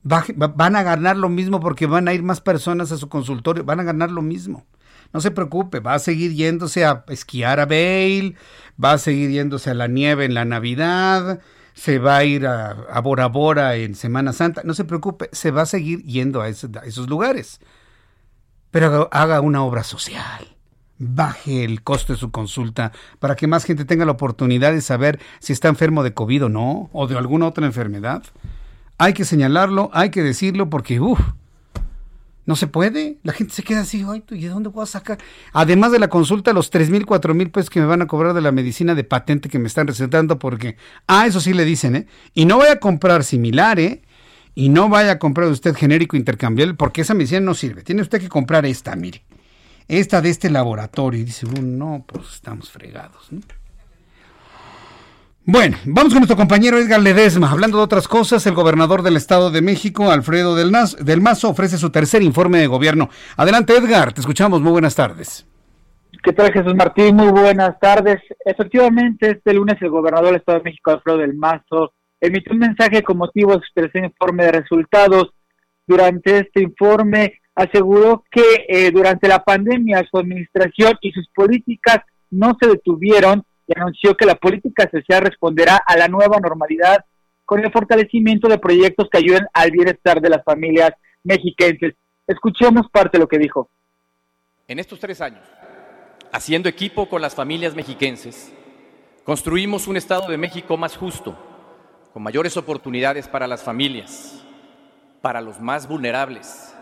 Van a ganar lo mismo porque van a ir más personas a su consultorio, van a ganar lo mismo. No se preocupe, va a seguir yéndose a esquiar a Bale, va a seguir yéndose a la nieve en la Navidad, se va a ir a, Bora Bora en Semana Santa. No se preocupe, se va a seguir yendo a esos, lugares. Pero haga una obra social. Baje el costo de su consulta para que más gente tenga la oportunidad de saber si está enfermo de COVID o no, o de alguna otra enfermedad. Hay que señalarlo, hay que decirlo porque, uff, no se puede. La gente se queda así, Ay, ¿y de dónde voy a sacar? Además de la consulta, los tres mil, cuatro mil pesos que me van a cobrar de la medicina de patente que me están recetando, porque, ah, eso sí le dicen, ¿eh? Y no voy a comprar similar, ¿eh? Y no vaya a comprar usted genérico intercambiable, porque esa medicina no sirve. Tiene usted que comprar esta, mire. Esta de este laboratorio. Y dice, no, pues estamos fregados, ¿no? Bueno, vamos con nuestro compañero Edgar Ledesma. Hablando de otras cosas, el gobernador del Estado de México, Alfredo del, Mazo, ofrece su tercer informe de gobierno. Adelante, Edgar, te escuchamos. Muy buenas tardes. ¿Qué tal, Jesús Martín? Muy buenas tardes. Efectivamente, este lunes el gobernador del Estado de México, Alfredo del Mazo, emitió un mensaje con motivo de su tercer informe de resultados. Durante este informe aseguró que eh, durante la pandemia su administración y sus políticas no se detuvieron y anunció que la política social responderá a la nueva normalidad con el fortalecimiento de proyectos que ayuden al bienestar de las familias mexiquenses. Escuchemos parte de lo que dijo. En estos tres años, haciendo equipo con las familias mexiquenses, construimos un Estado de México más justo, con mayores oportunidades para las familias, para los más vulnerables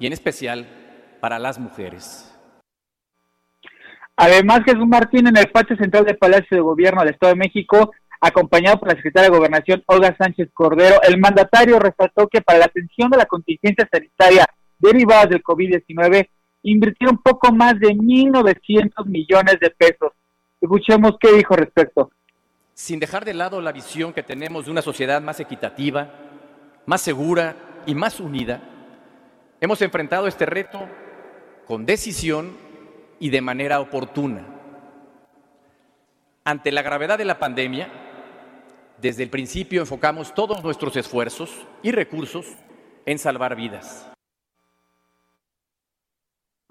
y en especial para las mujeres. Además, Jesús Martín en el patio central del Palacio de Gobierno del Estado de México, acompañado por la secretaria de Gobernación Olga Sánchez Cordero, el mandatario resaltó que para la atención de la contingencia sanitaria derivada del COVID-19 invirtieron poco más de 1.900 millones de pesos. Escuchemos qué dijo respecto. Sin dejar de lado la visión que tenemos de una sociedad más equitativa, más segura y más unida, hemos enfrentado este reto con decisión y de manera oportuna. Ante la gravedad de la pandemia, desde el principio enfocamos todos nuestros esfuerzos y recursos en salvar vidas.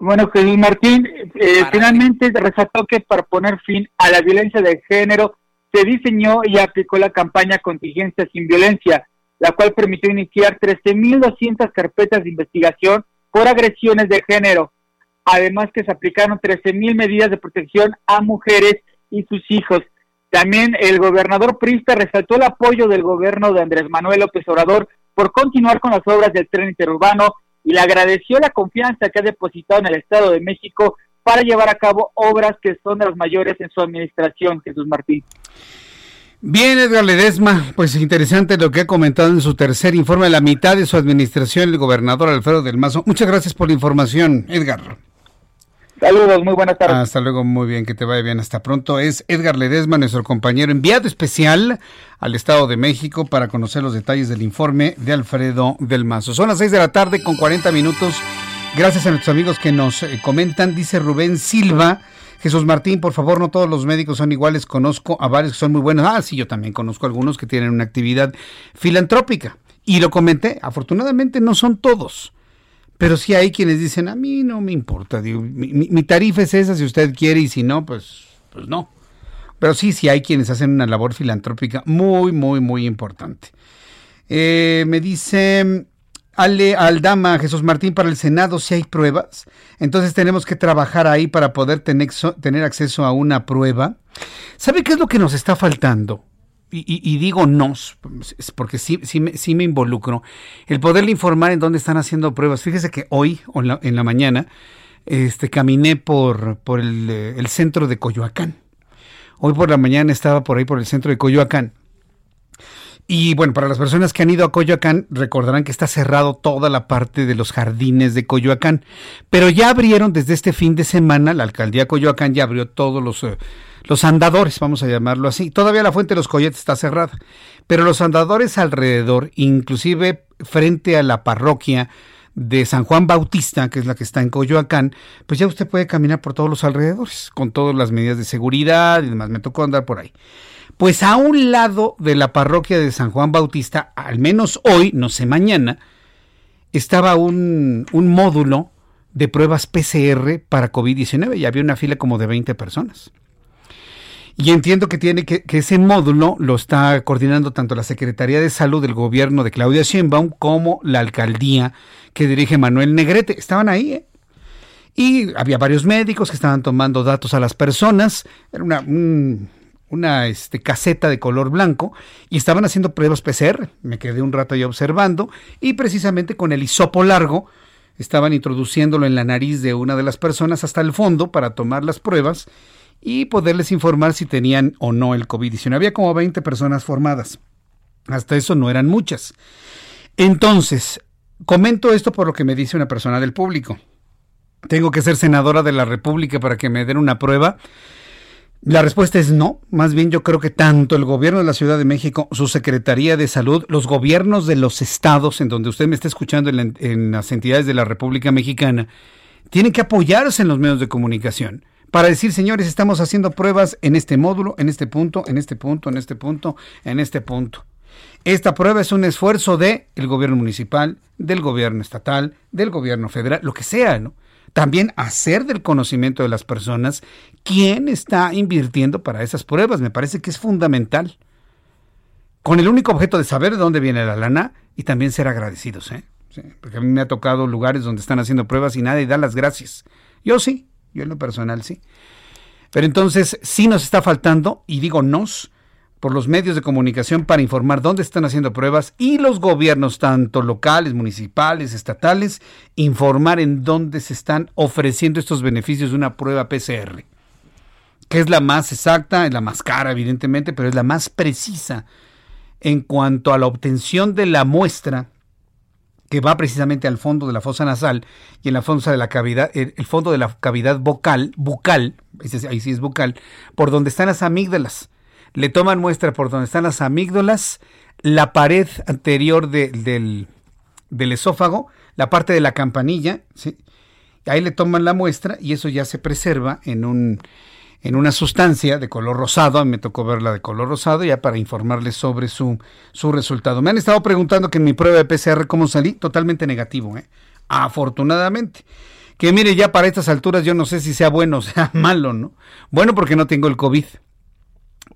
Bueno, Jesús Martín, eh, finalmente resaltó que para poner fin a la violencia de género se diseñó y aplicó la campaña Contingencia sin Violencia, la cual permitió iniciar 13.200 carpetas de investigación por agresiones de género, además que se aplicaron 13 mil medidas de protección a mujeres y sus hijos. También el gobernador Prista resaltó el apoyo del gobierno de Andrés Manuel López Obrador por continuar con las obras del tren interurbano y le agradeció la confianza que ha depositado en el Estado de México para llevar a cabo obras que son de las mayores en su administración, Jesús Martín. Bien, Edgar Ledesma, pues interesante lo que ha comentado en su tercer informe, la mitad de su administración, el gobernador Alfredo del Mazo. Muchas gracias por la información, Edgar. Saludos, muy buenas tardes. Hasta luego, muy bien, que te vaya bien. Hasta pronto. Es Edgar Ledesma, nuestro compañero enviado especial al Estado de México para conocer los detalles del informe de Alfredo del Mazo. Son las seis de la tarde con 40 minutos. Gracias a nuestros amigos que nos eh, comentan. Dice Rubén Silva. Jesús Martín, por favor, no todos los médicos son iguales. Conozco a varios que son muy buenos. Ah, sí, yo también conozco a algunos que tienen una actividad filantrópica. Y lo comenté, afortunadamente no son todos. Pero sí hay quienes dicen, a mí no me importa, digo, mi, tarifa es esa si usted quiere y si no, pues, pues no. Pero sí, sí hay quienes hacen una labor filantrópica muy, muy, muy importante. Eh, me dice Ale Aldama, Jesús Martín, para el Senado si hay pruebas. Entonces tenemos que trabajar ahí para poder tener, tener acceso a una prueba. ¿Sabe qué es lo que nos está faltando? Y, digo nos, porque sí, sí, me, sí me involucro, el poderle informar en dónde están haciendo pruebas. Fíjese que hoy, en la, mañana, este, caminé por, por el, el, centro de Coyoacán. Hoy por la mañana estaba por ahí por el centro de Coyoacán. Y bueno, para las personas que han ido a Coyoacán, recordarán que está cerrado toda la parte de los jardines de Coyoacán. Pero ya abrieron desde este fin de semana, la alcaldía de Coyoacán ya abrió todos los... Eh, los andadores, vamos a llamarlo así. Todavía la fuente de los coyetes está cerrada, pero los andadores alrededor, inclusive frente a la parroquia de San Juan Bautista, que es la que está en Coyoacán, pues ya usted puede caminar por todos los alrededores, con todas las medidas de seguridad y demás. Me tocó andar por ahí. Pues a un lado de la parroquia de San Juan Bautista, al menos hoy, no sé mañana, estaba un, un módulo de pruebas PCR para COVID-19 y había una fila como de 20 personas. Y entiendo que tiene que, ese módulo lo está coordinando tanto la Secretaría de Salud del gobierno de Claudia Sheinbaum como la alcaldía que dirige Manuel Negrete. Estaban ahí, ¿eh? Y había varios médicos que estaban tomando datos a las personas. Era una, una este, caseta de color blanco y estaban haciendo pruebas PCR. Me quedé un rato ahí observando y precisamente con el hisopo largo estaban introduciéndolo en la nariz de una de las personas hasta el fondo para tomar las pruebas y poderles informar si tenían o no el COVID-19. Había como 20 personas formadas. Hasta eso no eran muchas. Entonces, comento esto por lo que me dice una persona del público. Tengo que ser senadora de la República para que me den una prueba. La respuesta es no. Más bien yo creo que tanto el gobierno de la Ciudad de México, su Secretaría de Salud, los gobiernos de los estados en donde usted me está escuchando en, en las entidades de la República Mexicana, tienen que apoyarse en los medios de comunicación para decir, señores, estamos haciendo pruebas en este módulo, en este punto, en este punto, en este punto, en este punto. Esta prueba es un esfuerzo de el gobierno municipal, del gobierno estatal, del gobierno federal, lo que sea, ¿no? También hacer del conocimiento de las personas quién está invirtiendo para esas pruebas. Me parece que es fundamental. Con el único objeto de saber de dónde viene la lana y también ser agradecidos, ¿eh? porque a mí me ha tocado lugares donde están haciendo pruebas y nadie da las gracias. Yo sí, yo en lo personal sí. Pero entonces sí nos está faltando, y digo nos, por los medios de comunicación para informar dónde están haciendo pruebas y los gobiernos, tanto locales, municipales, estatales, informar en dónde se están ofreciendo estos beneficios de una prueba PCR, que es la más exacta, es la más cara, evidentemente, pero es la más precisa en cuanto a la obtención de la muestra que va precisamente al fondo de la fosa nasal y en la fosa de la cavidad, el, fondo de la cavidad vocal, bucal, ahí sí es bucal, por donde están las amígdalas. Le toman muestra por donde están las amígdalas, la pared anterior del, del, esófago, la parte de la campanilla, ¿sí? ahí le toman la muestra y eso ya se preserva en un en una sustancia de color rosado, a mí me tocó verla de color rosado ya para informarles sobre su, su resultado. Me han estado preguntando que en mi prueba de PCR cómo salí, totalmente negativo, ¿eh? afortunadamente. Que mire, ya para estas alturas yo no sé si sea bueno o sea malo, ¿no? Bueno porque no tengo el COVID.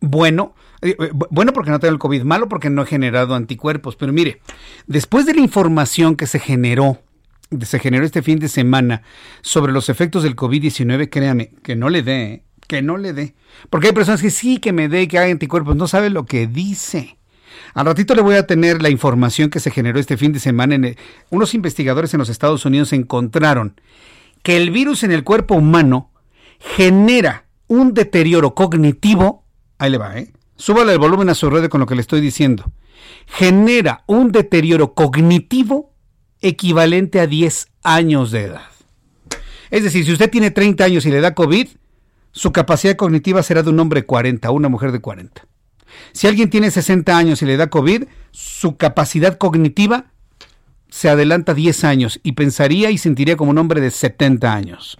Bueno, eh, eh, bueno porque no tengo el COVID, malo porque no he generado anticuerpos. Pero mire, después de la información que se generó, se generó este fin de semana sobre los efectos del COVID-19, créame, que no le dé, ¿eh? Que no le dé. Porque hay personas que sí que me dé, que hay anticuerpos, no sabe lo que dice. Al ratito le voy a tener la información que se generó este fin de semana. En unos investigadores en los Estados Unidos encontraron que el virus en el cuerpo humano genera un deterioro cognitivo. Ahí le va, ¿eh? Súbale el volumen a su red con lo que le estoy diciendo. Genera un deterioro cognitivo equivalente a 10 años de edad. Es decir, si usted tiene 30 años y le da COVID, su capacidad cognitiva será de un hombre de 40, una mujer de 40. Si alguien tiene 60 años y le da COVID, su capacidad cognitiva se adelanta 10 años y pensaría y sentiría como un hombre de 70 años.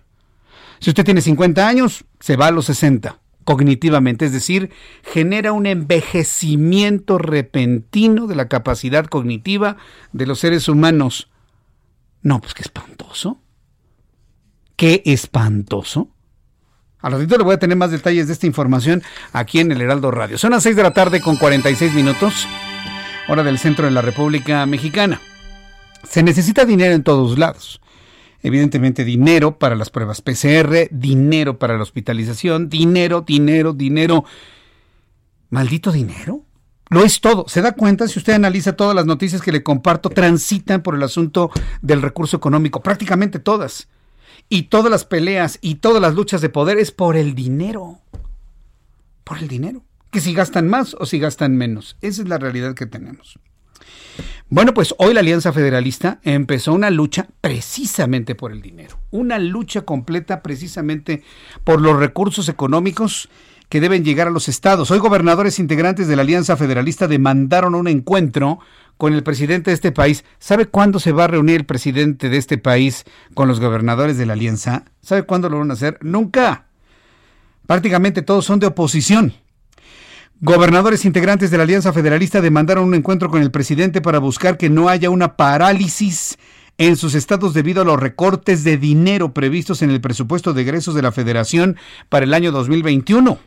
Si usted tiene 50 años, se va a los 60 cognitivamente, es decir, genera un envejecimiento repentino de la capacidad cognitiva de los seres humanos. No, pues qué espantoso. Qué espantoso. Al ratito le voy a tener más detalles de esta información aquí en el Heraldo Radio. Son las 6 de la tarde con 46 minutos, hora del centro de la República Mexicana. Se necesita dinero en todos lados. Evidentemente dinero para las pruebas PCR, dinero para la hospitalización, dinero, dinero, dinero. Maldito dinero. Lo es todo. ¿Se da cuenta? Si usted analiza todas las noticias que le comparto, transitan por el asunto del recurso económico, prácticamente todas y todas las peleas y todas las luchas de poder es por el dinero. Por el dinero. Que si gastan más o si gastan menos. Esa es la realidad que tenemos. Bueno, pues hoy la Alianza Federalista empezó una lucha precisamente por el dinero. Una lucha completa precisamente por los recursos económicos que deben llegar a los estados. Hoy gobernadores integrantes de la Alianza Federalista demandaron un encuentro con el presidente de este país. ¿Sabe cuándo se va a reunir el presidente de este país con los gobernadores de la alianza? ¿Sabe cuándo lo van a hacer? Nunca. Prácticamente todos son de oposición. Gobernadores integrantes de la Alianza Federalista demandaron un encuentro con el presidente para buscar que no haya una parálisis en sus estados debido a los recortes de dinero previstos en el presupuesto de egresos de la Federación para el año 2021.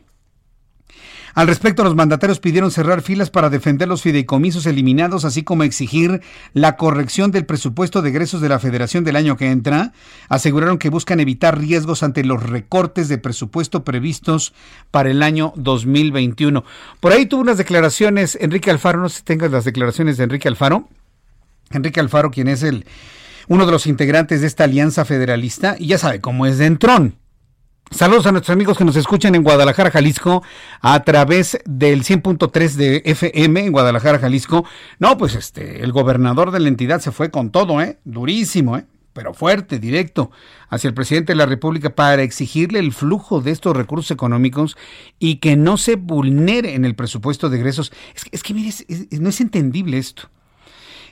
Al respecto, los mandatarios pidieron cerrar filas para defender los fideicomisos eliminados, así como exigir la corrección del presupuesto de egresos de la Federación del año que entra. Aseguraron que buscan evitar riesgos ante los recortes de presupuesto previstos para el año 2021. Por ahí tuvo unas declaraciones Enrique Alfaro, no sé si tengas las declaraciones de Enrique Alfaro. Enrique Alfaro, quien es el uno de los integrantes de esta alianza federalista, y ya sabe cómo es de entrón. Saludos a nuestros amigos que nos escuchan en Guadalajara, Jalisco, a través del 100.3 de FM en Guadalajara, Jalisco. No, pues este, el gobernador de la entidad se fue con todo, ¿eh? Durísimo, ¿eh? pero fuerte, directo, hacia el presidente de la República para exigirle el flujo de estos recursos económicos y que no se vulnere en el presupuesto de egresos. Es, que, mire, no es entendible esto.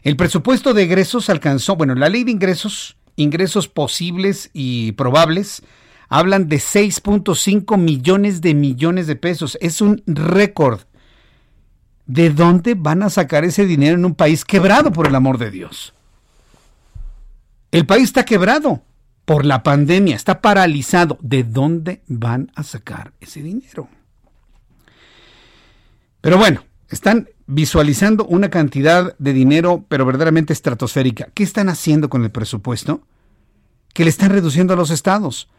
El presupuesto de egresos alcanzó, bueno, la ley de ingresos, ingresos posibles y probables, hablan de 6.5 millones de millones de pesos. Es un récord. ¿De dónde van a sacar ese dinero en un país quebrado, por el amor de Dios? El país está quebrado por la pandemia, está paralizado. ¿De dónde van a sacar ese dinero? Pero bueno, están visualizando una cantidad de dinero, pero verdaderamente estratosférica. ¿Qué están haciendo con el presupuesto? Que le están reduciendo a los estados.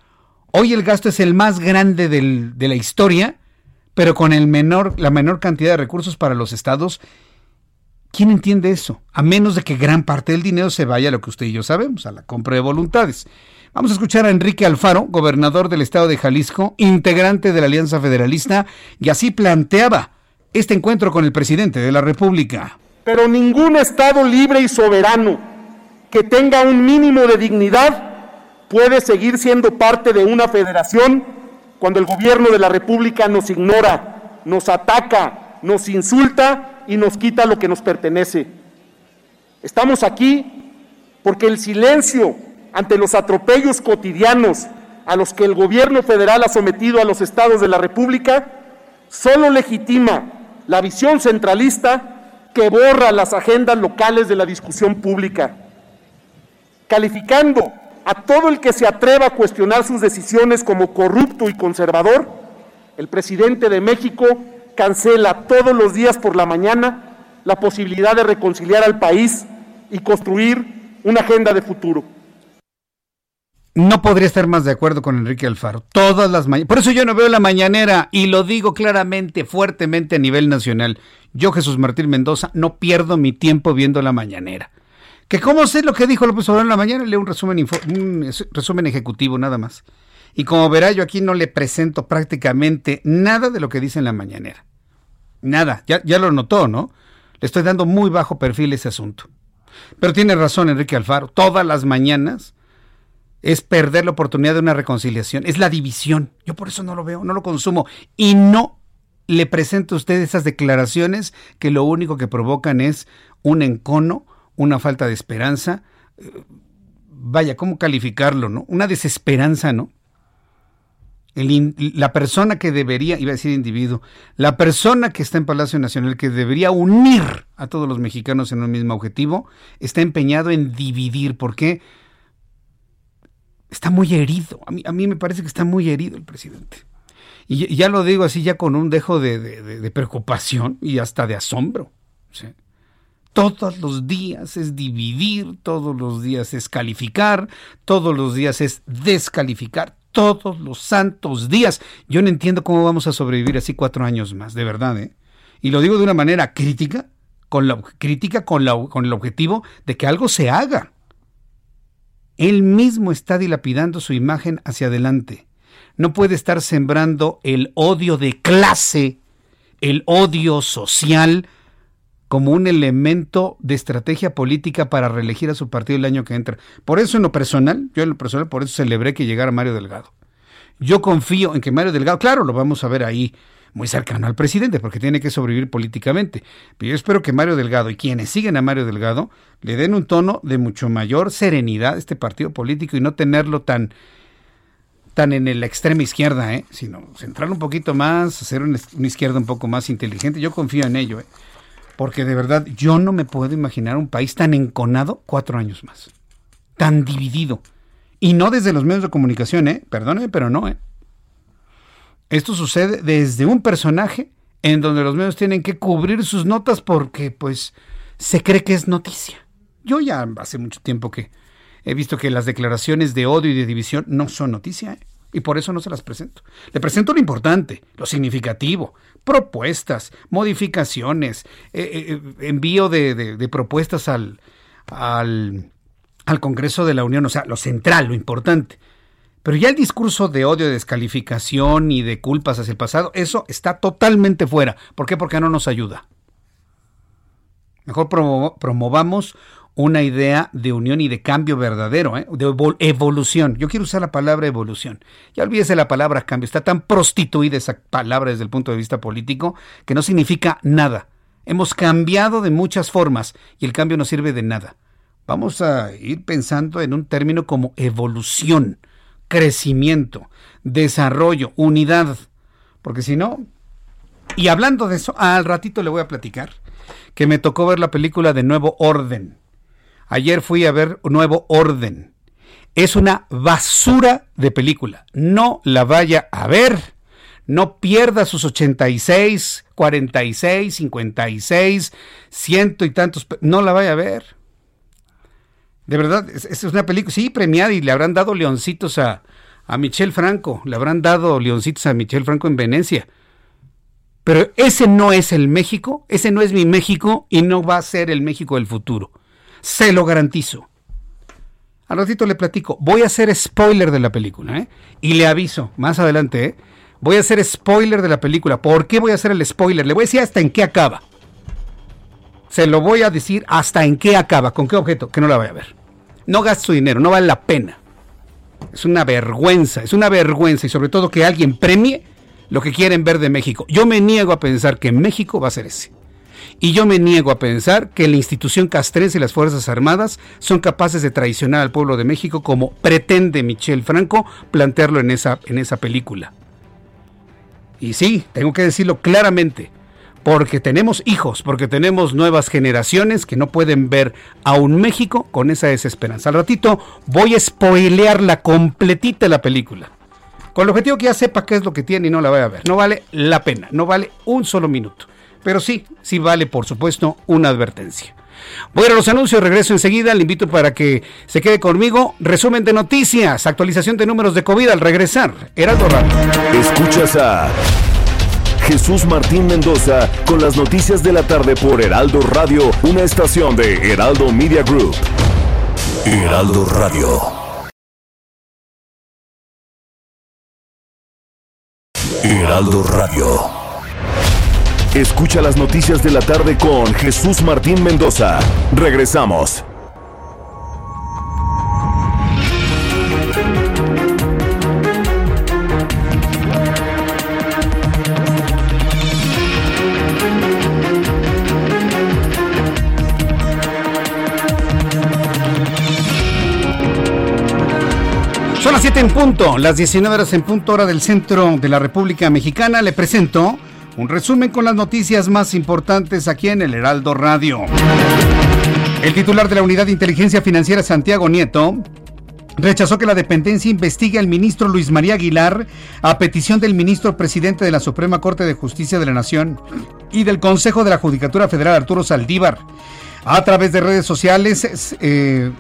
Hoy el gasto es el más grande de la historia, pero con el menor, la menor cantidad de recursos para los estados. ¿Quién entiende eso? A menos de que gran parte del dinero se vaya a lo que usted y yo sabemos, a la compra de voluntades. Vamos a escuchar a Enrique Alfaro, gobernador del estado de Jalisco, integrante de la Alianza Federalista, y así planteaba este encuentro con el presidente de la República. Pero ningún estado libre y soberano que tenga un mínimo de dignidad puede seguir siendo parte de una federación cuando el gobierno de la República nos ignora, nos ataca, nos insulta y nos quita lo que nos pertenece. Estamos aquí porque el silencio ante los atropellos cotidianos a los que el gobierno federal ha sometido a los estados de la República solo legitima la visión centralista que borra las agendas locales de la discusión pública, calificando a todo el que se atreva a cuestionar sus decisiones como corrupto y conservador, el presidente de México cancela todos los días por la mañana la posibilidad de reconciliar al país y construir una agenda de futuro. No podría estar más de acuerdo con Enrique Alfaro. Todas las mañanas. Por eso yo no veo la mañanera y lo digo claramente, fuertemente a nivel nacional. Yo, Jesús Martín Mendoza, no pierdo mi tiempo viendo la mañanera. Que cómo sé lo que dijo López Obrador en la mañana, leo un resumen, resumen ejecutivo nada más. Y como verá, yo aquí no le presento prácticamente nada de lo que dice en la mañanera. Nada, ya, ya lo notó, ¿no? Le estoy dando muy bajo perfil ese asunto. Pero tiene razón Enrique Alfaro, todas las mañanas es perder la oportunidad de una reconciliación, es la división. Yo por eso no lo veo, no lo consumo y no le presento a usted esas declaraciones que lo único que provocan es un encono, una falta de esperanza, vaya, ¿cómo calificarlo, no? Una desesperanza, ¿no? la persona que debería, iba a decir individuo, la persona que está en Palacio Nacional, que debería unir a todos los mexicanos en un mismo objetivo, está empeñado en dividir. ¿Por qué? Está muy herido. A mí, a mí me parece que está muy herido el presidente. Y, ya lo digo así, ya con un dejo de, preocupación y hasta de asombro. ¿sí? Todos los días es dividir, todos los días es calificar, todos los días es descalificar, todos los santos días. Yo no entiendo cómo vamos a sobrevivir así cuatro años más, de verdad, ¿eh? Y lo digo de una manera crítica, con la crítica con, la, con el objetivo de que algo se haga. Él mismo está dilapidando su imagen hacia adelante. No puede estar sembrando el odio de clase, el odio social, como un elemento de estrategia política para reelegir a su partido el año que entra. Por eso en lo personal, yo en lo personal, por eso celebré que llegara Mario Delgado. Yo confío en que Mario Delgado, claro, lo vamos a ver ahí muy cercano al presidente, porque tiene que sobrevivir políticamente. Pero yo espero que Mario Delgado y quienes siguen a Mario Delgado le den un tono de mucho mayor serenidad a este partido político y no tenerlo tan tan en la extrema izquierda, ¿eh? sino centrar un poquito más, hacer una, izquierda un poco más inteligente. Yo confío en ello. ¿eh? Porque de verdad yo no me puedo imaginar un país tan enconado cuatro años más. Tan dividido. Y no desde los medios de comunicación, ¿eh? Perdóneme, pero no, ¿eh? Esto sucede desde un personaje en donde los medios tienen que cubrir sus notas porque, pues, se cree que es noticia. Yo ya hace mucho tiempo que he visto que las declaraciones de odio y de división no son noticia. ¿eh? Y por eso no se las presento. Le presento lo importante, lo significativo, propuestas, modificaciones, eh, eh, eh, envío de, propuestas al, al, al, Congreso de la Unión, o sea, lo central, lo importante. Pero ya el discurso de odio, de descalificación y de culpas hacia el pasado, eso está totalmente fuera. ¿Por qué? Porque no nos ayuda. Mejor promovamos una idea de unión y de cambio verdadero, ¿eh? de evolución. Yo quiero usar la palabra evolución. Ya olvídese la palabra cambio. Está tan prostituida esa palabra desde el punto de vista político que no significa nada. Hemos cambiado de muchas formas y el cambio no sirve de nada. Vamos a ir pensando en un término como evolución, crecimiento, desarrollo, unidad. Porque si no, y hablando de eso, al ratito le voy a platicar que me tocó ver la película de Nuevo Orden. Ayer fui a ver Nuevo Orden. Es una basura de película. No la vaya a ver. No pierda sus 86, 46, 56, ciento y tantos. No la vaya a ver. De verdad, es, una película, sí, premiada y le habrán dado leoncitos a, a Michel Franco. Le habrán dado leoncitos a Michel Franco en Venecia. Pero ese no es el México, ese no es mi México y no va a ser el México del futuro. Se lo garantizo. Al ratito le platico. Voy a hacer spoiler de la película, ¿eh? Y le aviso, más adelante, ¿eh? Voy a hacer spoiler de la película. ¿Por qué voy a hacer el spoiler? Le voy a decir hasta en qué acaba. Se lo voy a decir hasta en qué acaba. ¿Con qué objeto? Que no la vaya a ver. No gaste su dinero, no vale la pena. Es una vergüenza, es una vergüenza. Y sobre todo que alguien premie lo que quieren ver de México. Yo me niego a pensar que México va a ser ese. Y yo me niego a pensar que la institución castrense y las Fuerzas Armadas son capaces de traicionar al pueblo de México como pretende Michel Franco plantearlo en esa, en esa película. Y sí, tengo que decirlo claramente, porque tenemos hijos, porque tenemos nuevas generaciones que no pueden ver a un México con esa desesperanza. Al ratito voy a spoilear la completita la película. Con el objetivo que ya sepa qué es lo que tiene y no la vaya a ver. No vale la pena, no vale un solo minuto. Pero sí, sí vale, por supuesto, una advertencia. Voy los anuncios, regreso enseguida. Le invito para que se quede conmigo. Resumen de noticias, actualización de números de COVID al regresar. Heraldo Radio. Escuchas a Jesús Martín Mendoza con las noticias de la tarde por Heraldo Radio, una estación de Heraldo Media Group. Heraldo Radio. Heraldo Radio. Escucha las noticias de la tarde con Jesús Martín Mendoza. Regresamos. Son las 7 en punto, las 19 horas en punto hora del centro de la República Mexicana. Le presento un resumen con las noticias más importantes aquí en el Heraldo Radio. El titular de la Unidad de Inteligencia Financiera, Santiago Nieto, rechazó que la dependencia investigue al ministro Luis María Aguilar a petición del ministro presidente de la Suprema Corte de Justicia de la Nación y del Consejo de la Judicatura Federal Arturo Saldívar. A través de redes sociales, eh,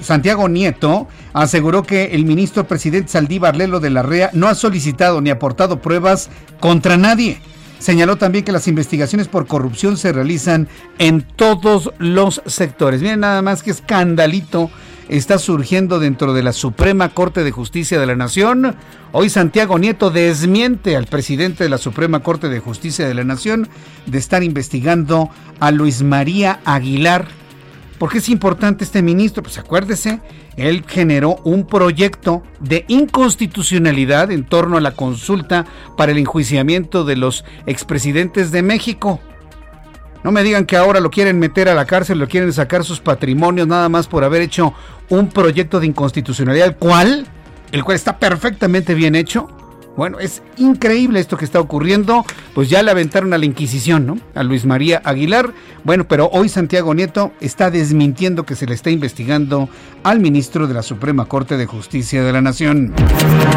Santiago Nieto aseguró que el ministro presidente Saldívar Lelo de la REA no ha solicitado ni aportado pruebas contra nadie Señaló también que las investigaciones por corrupción se realizan en todos los sectores. Miren nada más que escandalito está surgiendo dentro de la Suprema Corte de Justicia de la Nación. Hoy Santiago Nieto desmiente al presidente de la Suprema Corte de Justicia de la Nación de estar investigando a Luis María Aguilar. ¿Por qué es importante este ministro? Pues acuérdese, él generó un proyecto de inconstitucionalidad en torno a la consulta para el enjuiciamiento de los expresidentes de México. No me digan que ahora lo quieren meter a la cárcel, lo quieren sacar sus patrimonios nada más por haber hecho un proyecto de inconstitucionalidad, el cual, el cual está perfectamente bien hecho, bueno, es increíble esto que está ocurriendo. Pues ya le aventaron a la Inquisición, ¿no? A Luis María Aguilar. Bueno, pero hoy Santiago Nieto está desmintiendo que se le está investigando al ministro de la Suprema Corte de Justicia de la Nación.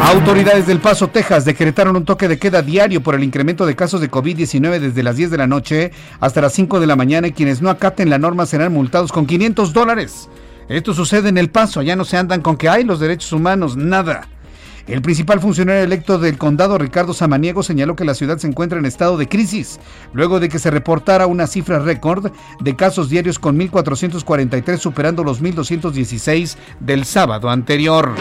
Autoridades del Paso, Texas, decretaron un toque de queda diario por el incremento de casos de COVID-19 desde las 10 de la noche hasta las 5 de la mañana y quienes no acaten la norma serán multados con 500 dólares. Esto sucede en El Paso, ya no se andan con que hay los derechos humanos, nada. El principal funcionario electo del condado, Ricardo Samaniego, señaló que la ciudad se encuentra en estado de crisis, luego de que se reportara una cifra récord de casos diarios con 1.443 superando los 1.216 del sábado anterior.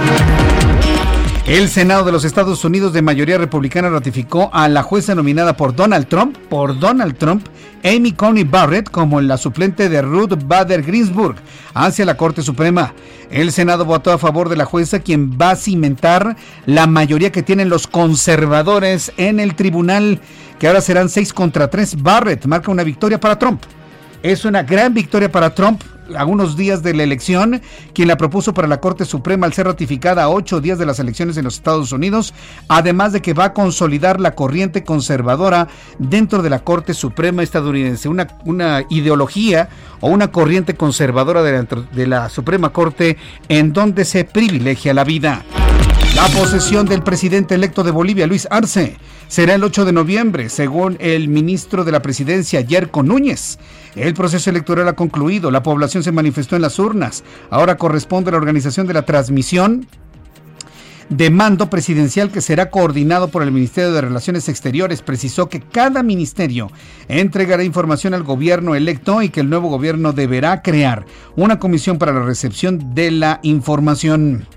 El Senado de los Estados Unidos de mayoría republicana ratificó a la jueza nominada por Donald Trump, por Donald Trump, Amy Coney Barrett, como la suplente de Ruth Bader Ginsburg hacia la Corte Suprema. El Senado votó a favor de la jueza, quien va a cimentar la mayoría que tienen los conservadores en el tribunal, que ahora serán seis contra tres. Barrett marca una victoria para Trump. Es una gran victoria para Trump a unos días de la elección, quien la propuso para la Corte Suprema al ser ratificada a ocho días de las elecciones en los Estados Unidos, además de que va a consolidar la corriente conservadora dentro de la Corte Suprema estadounidense, una, una ideología o una corriente conservadora de la Suprema Corte en donde se privilegia la vida. La posesión del presidente electo de Bolivia, Luis Arce, será el 8 de noviembre, según el ministro de la presidencia, Yerko Núñez. El proceso electoral ha concluido, la población se manifestó en las urnas. Ahora corresponde la organización de la transmisión de mando presidencial que será coordinado por el Ministerio de Relaciones Exteriores. Precisó que cada ministerio entregará información al gobierno electo y que el nuevo gobierno deberá crear una comisión para la recepción de la información.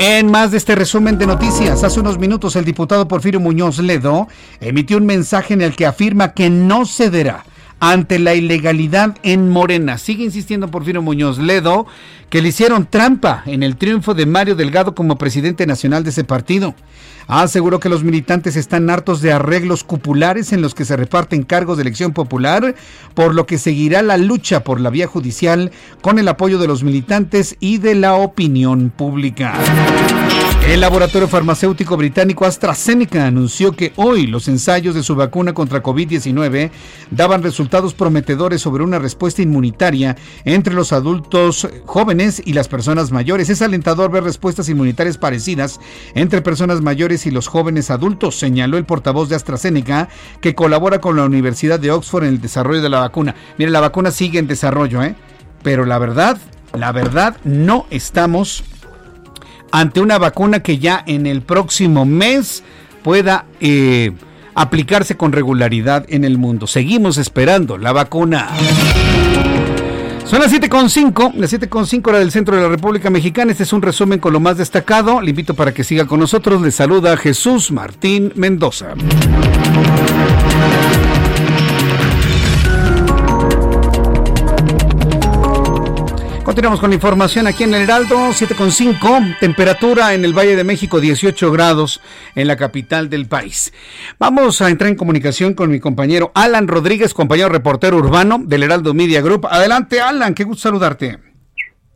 En más de este resumen de noticias, hace unos minutos el diputado Porfirio Muñoz Ledo emitió un mensaje en el que afirma que no cederá ante la ilegalidad en Morena. Sigue insistiendo Porfirio Muñoz Ledo que le hicieron trampa en el triunfo de Mario Delgado como presidente nacional de ese partido. Aseguró que los militantes están hartos de arreglos cupulares en los que se reparten cargos de elección popular, por lo que seguirá la lucha por la vía judicial con el apoyo de los militantes y de la opinión pública. El laboratorio farmacéutico británico AstraZeneca anunció que hoy los ensayos de su vacuna contra COVID-19 daban resultados prometedores sobre una respuesta inmunitaria entre los adultos jóvenes y las personas mayores. Es alentador ver respuestas inmunitarias parecidas entre personas mayores y los jóvenes adultos, señaló el portavoz de AstraZeneca, que colabora con la Universidad de Oxford en el desarrollo de la vacuna. Mire, la vacuna sigue en desarrollo, ¿eh? Pero la verdad, la verdad, no estamos ante una vacuna que ya en el próximo mes pueda eh, aplicarse con regularidad en el mundo. Seguimos esperando la vacuna. Son las 7.5, las 7.5 hora del centro de la República Mexicana. Este es un resumen con lo más destacado. Le invito para que siga con nosotros. Le saluda Jesús Martín Mendoza. Continuamos con la información aquí en el Heraldo, 7.5, temperatura en el Valle de México 18 grados en la capital del país. Vamos a entrar en comunicación con mi compañero Alan Rodríguez, compañero reportero urbano del Heraldo Media Group. Adelante Alan, qué gusto saludarte.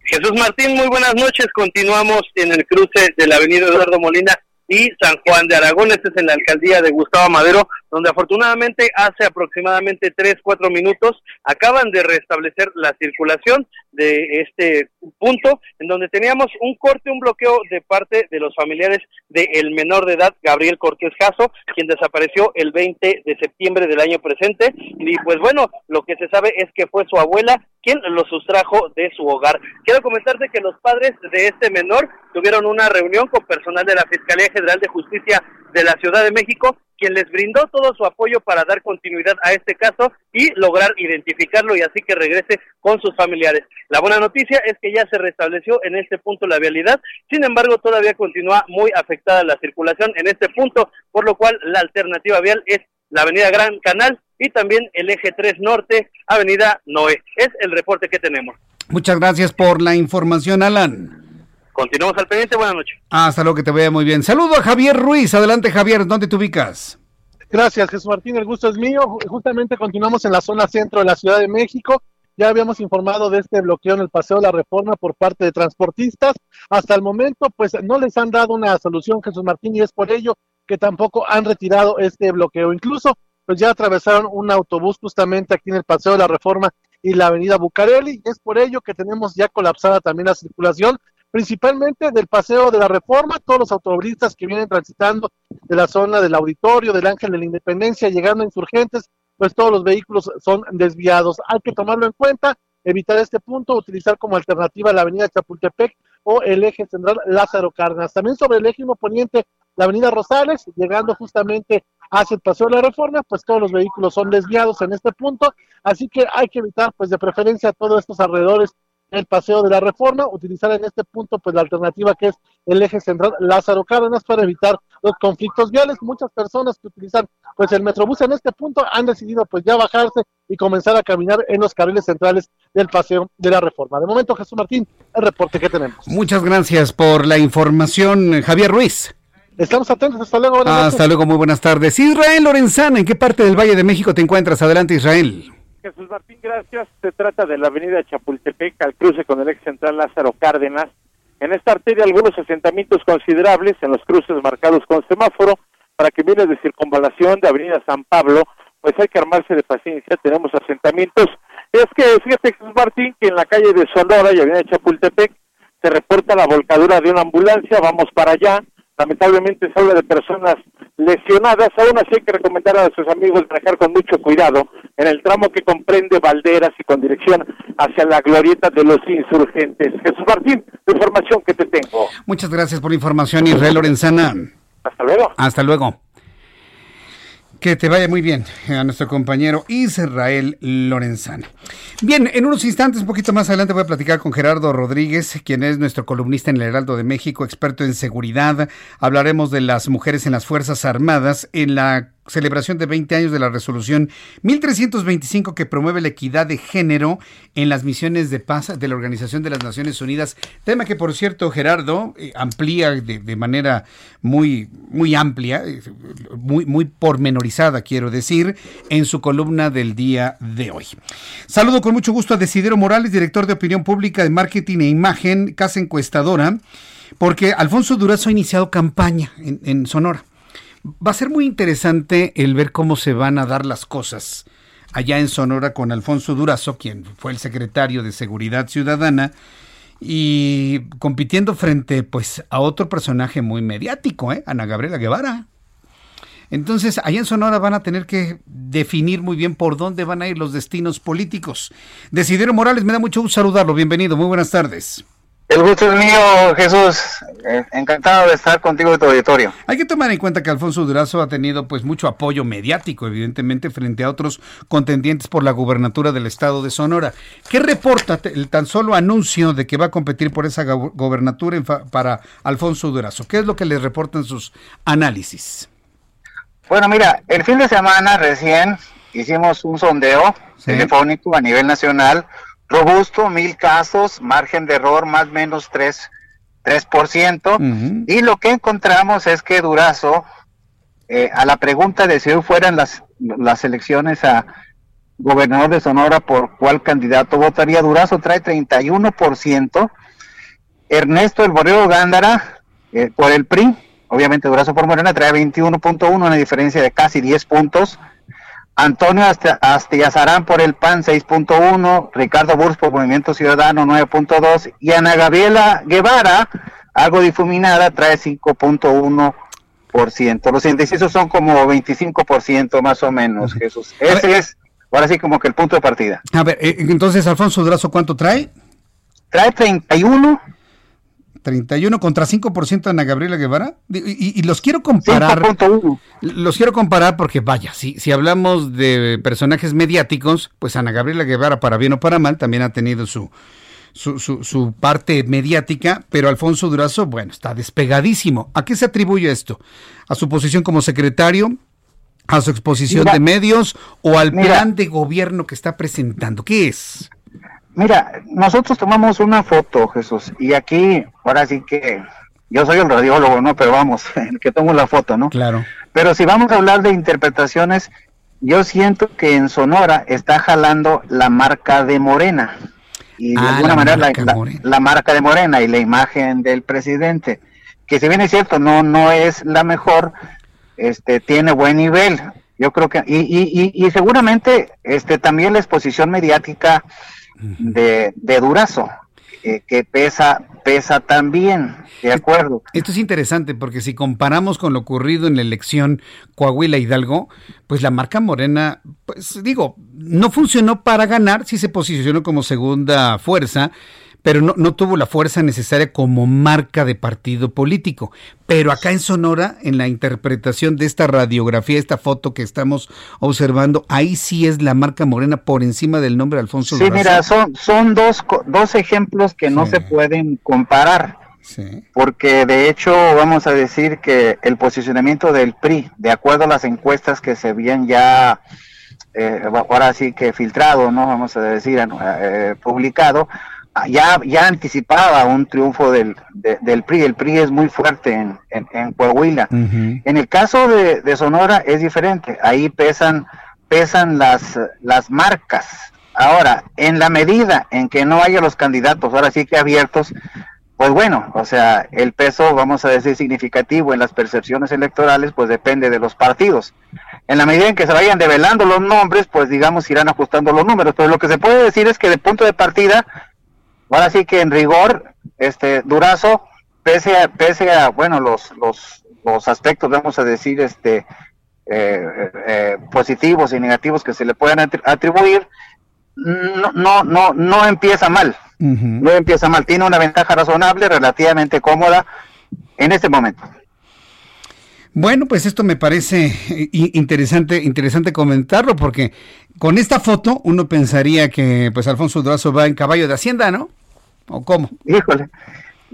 Jesús Martín, muy buenas noches. Continuamos en el cruce de la avenida Eduardo Molina y San Juan de Aragón. Este es en la alcaldía de Gustavo Madero, donde afortunadamente hace aproximadamente tres, cuatro minutos acaban de restablecer la circulación de este punto, en donde teníamos un corte, un bloqueo de parte de los familiares del menor de edad, Gabriel Cortés Jasso, quien desapareció el 20 de septiembre del año presente. Y pues bueno, lo que se sabe es que fue su abuela quien lo sustrajo de su hogar. Quiero comentarte que los padres de este menor tuvieron una reunión con personal de la Fiscalía General de Justicia de la Ciudad de México, quien les brindó todo su apoyo para dar continuidad a este caso y lograr identificarlo y así que regrese con sus familiares. La buena noticia es que ya se restableció en este punto la vialidad, sin embargo todavía continúa muy afectada la circulación en este punto, por lo cual la alternativa vial es la avenida Gran Canal y también el eje 3 Norte, avenida Noé. Es el reporte que tenemos. Muchas gracias por la información, Alan. Continuamos al pendiente, buenas noches. Hasta luego, que te vea muy bien. Saludo a Javier Ruiz. Adelante, Javier, ¿dónde te ubicas? Gracias, Jesús Martín, el gusto es mío. Justamente continuamos en la zona centro de la Ciudad de México. Ya habíamos informado de este bloqueo en el Paseo de la Reforma por parte de transportistas. Hasta el momento, pues no les han dado una solución, Jesús Martín, y es por ello que tampoco han retirado este bloqueo. Incluso, pues ya atravesaron un autobús justamente aquí en el Paseo de la Reforma y la Avenida Bucareli. Es por ello que tenemos ya colapsada también la circulación principalmente del Paseo de la Reforma, todos los automovilistas que vienen transitando de la zona del auditorio, del Ángel de la Independencia, llegando a insurgentes, pues todos los vehículos son desviados. Hay que tomarlo en cuenta, evitar este punto, utilizar como alternativa la avenida Chapultepec o el eje central Lázaro Cárdenas. También sobre el eje poniente, la avenida Rosales, llegando justamente hacia el Paseo de la Reforma, pues todos los vehículos son desviados en este punto, así que hay que evitar, pues de preferencia, todos estos alrededores el paseo de la reforma, utilizar en este punto pues la alternativa que es el eje central Lázaro Cárdenas para evitar los conflictos viales. Muchas personas que utilizan pues el metrobús en este punto han decidido pues ya bajarse y comenzar a caminar en los carriles centrales del paseo de la reforma. De momento, Jesús Martín, el reporte que tenemos. Muchas gracias por la información, Javier Ruiz. Estamos atentos, hasta luego. Hasta luego, muy buenas tardes. Israel Lorenzana, ¿en qué parte del Valle de México te encuentras? Adelante, Israel. Jesús Martín, gracias. Se trata de la avenida Chapultepec al cruce con el ex central Lázaro Cárdenas. En esta arteria algunos asentamientos considerables en los cruces marcados con semáforo para que viene de circunvalación de avenida San Pablo, pues hay que armarse de paciencia, tenemos asentamientos. Es que fíjate Jesús Martín que en la calle de Sonora y avenida Chapultepec se reporta la volcadura de una ambulancia, vamos para allá, Lamentablemente se habla de personas lesionadas, aún así hay que recomendar a sus amigos manejar con mucho cuidado en el tramo que comprende Valderas y con dirección hacia la glorieta de los insurgentes. Jesús Martín, la información que te tengo. Muchas gracias por la información, Israel Lorenzana. Hasta luego. Hasta luego. Que te vaya muy bien a nuestro compañero Israel Lorenzana. Bien, en unos instantes, un poquito más adelante, voy a platicar con Gerardo Rodríguez, quien es nuestro columnista en el Heraldo de México, experto en seguridad. Hablaremos de las mujeres en las Fuerzas Armadas, en la celebración de 20 años de la resolución 1325 que promueve la equidad de género en las misiones de paz de la Organización de las Naciones Unidas. Tema que, por cierto, Gerardo eh, amplía de, manera muy, muy amplia, eh, muy, muy pormenorizada, quiero decir, en su columna del día de hoy. Saludo con mucho gusto a Desidero Morales, director de Opinión Pública de Marketing e Imagen, Casa Encuestadora, porque Alfonso Durazo ha iniciado campaña en Sonora. Va a ser muy interesante el ver cómo se van a dar las cosas allá en Sonora con Alfonso Durazo, quien fue el secretario de Seguridad Ciudadana, y compitiendo frente pues a otro personaje muy mediático, ¿eh? Ana Gabriela Guevara. Entonces, allá en Sonora van a tener que definir muy bien por dónde van a ir los destinos políticos. Decidieron Morales, me da mucho gusto saludarlo. Bienvenido, muy buenas tardes. El gusto es mío, Jesús. Eh, encantado de estar contigo de tu auditorio. Hay que tomar en cuenta que Alfonso Durazo ha tenido pues mucho apoyo mediático, evidentemente, frente a otros contendientes por la gubernatura del estado de Sonora. ¿Qué reporta el tan solo anuncio de que va a competir por esa gobernatura para Alfonso Durazo? ¿Qué es lo que le reportan sus análisis? Bueno, mira, el fin de semana recién hicimos un sondeo telefónico a nivel nacional robusto, mil casos, margen de error más o menos 3, 3%. Y lo que encontramos es que Durazo, eh, a la pregunta de si hoy fueran las, las elecciones a gobernador de Sonora, por cuál candidato votaría, Durazo trae 31%, Ernesto El Borrego Gándara eh, por el PRI, obviamente Durazo por Morena trae 21.1, una diferencia de casi 10 puntos. Antonio Astiazarán por el PAN 6.1, Ricardo Burs por Movimiento Ciudadano 9.2 y Ana Gabriela Guevara, algo difuminada, trae 5.1%. Los indecisos son como 25% más o menos, Jesús. Ese es, ahora sí, como que el punto de partida. A ver, eh, entonces, Alfonso Durazo, ¿cuánto trae? Trae 31 31 contra 5% Ana Gabriela Guevara. Y, los quiero comparar. Los quiero comparar porque, vaya, si, si hablamos de personajes mediáticos, pues Ana Gabriela Guevara, para bien o para mal, también ha tenido su, su, su, parte mediática, pero Alfonso Durazo, bueno, está despegadísimo. ¿A qué se atribuye esto? ¿A su posición como secretario? ¿A su exposición de medios? ¿O al plan de gobierno que está presentando? ¿Qué es? Mira, nosotros tomamos una foto, Jesús, y aquí, ahora sí que yo soy el radiólogo, ¿no? Pero vamos, el que tomo la foto, ¿no? Claro. Pero si vamos a hablar de interpretaciones, yo siento que en Sonora está jalando la marca de Morena. Y de ah, alguna manera la, marca de Morena y la imagen del presidente, que si bien es cierto, no, no es la mejor, este, tiene buen nivel. Yo creo que, y, y, y, y seguramente este, también la exposición mediática de, de Durazo, eh, que pesa, pesa también, de acuerdo. Esto es interesante porque si comparamos con lo ocurrido en la elección Coahuila-Hidalgo, pues la marca Morena, pues digo, no funcionó para ganar, sí se posicionó como segunda fuerza, pero no, no tuvo la fuerza necesaria como marca de partido político. Pero acá en Sonora, en la interpretación de esta radiografía, esta foto que estamos observando, ahí sí es la marca morena por encima del nombre de Alfonso Sí, mira, son, son dos, dos ejemplos que no se pueden comparar. Porque de hecho vamos a decir que el posicionamiento del PRI, de acuerdo a las encuestas que se habían ya, eh, ahora sí que filtrado, no vamos a decir eh, publicado, ya, ya anticipaba un triunfo del, del PRI. El PRI es muy fuerte en, en, Coahuila. En el caso de, Sonora es diferente. Ahí pesan, pesan las, las marcas. Ahora, en la medida en que no haya los candidatos, ahora sí que abiertos, pues bueno, o sea, el peso, vamos a decir, significativo en las percepciones electorales, pues depende de los partidos. En la medida en que se vayan develando los nombres, pues digamos, irán ajustando los números. Pero lo que se puede decir es que de punto de partida, ahora sí que en rigor, este Durazo, pese a, pese a bueno, los, los, los aspectos, vamos a decir, este, eh, eh, positivos y negativos que se le puedan atribuir, no, no, no, no empieza mal. No empieza mal. Tiene una ventaja razonable, relativamente cómoda en este momento. Bueno, pues esto me parece eh, interesante, interesante comentarlo, porque con esta foto uno pensaría que pues Alfonso Durazo va en caballo de Hacienda, ¿no? ¿O cómo? Híjole.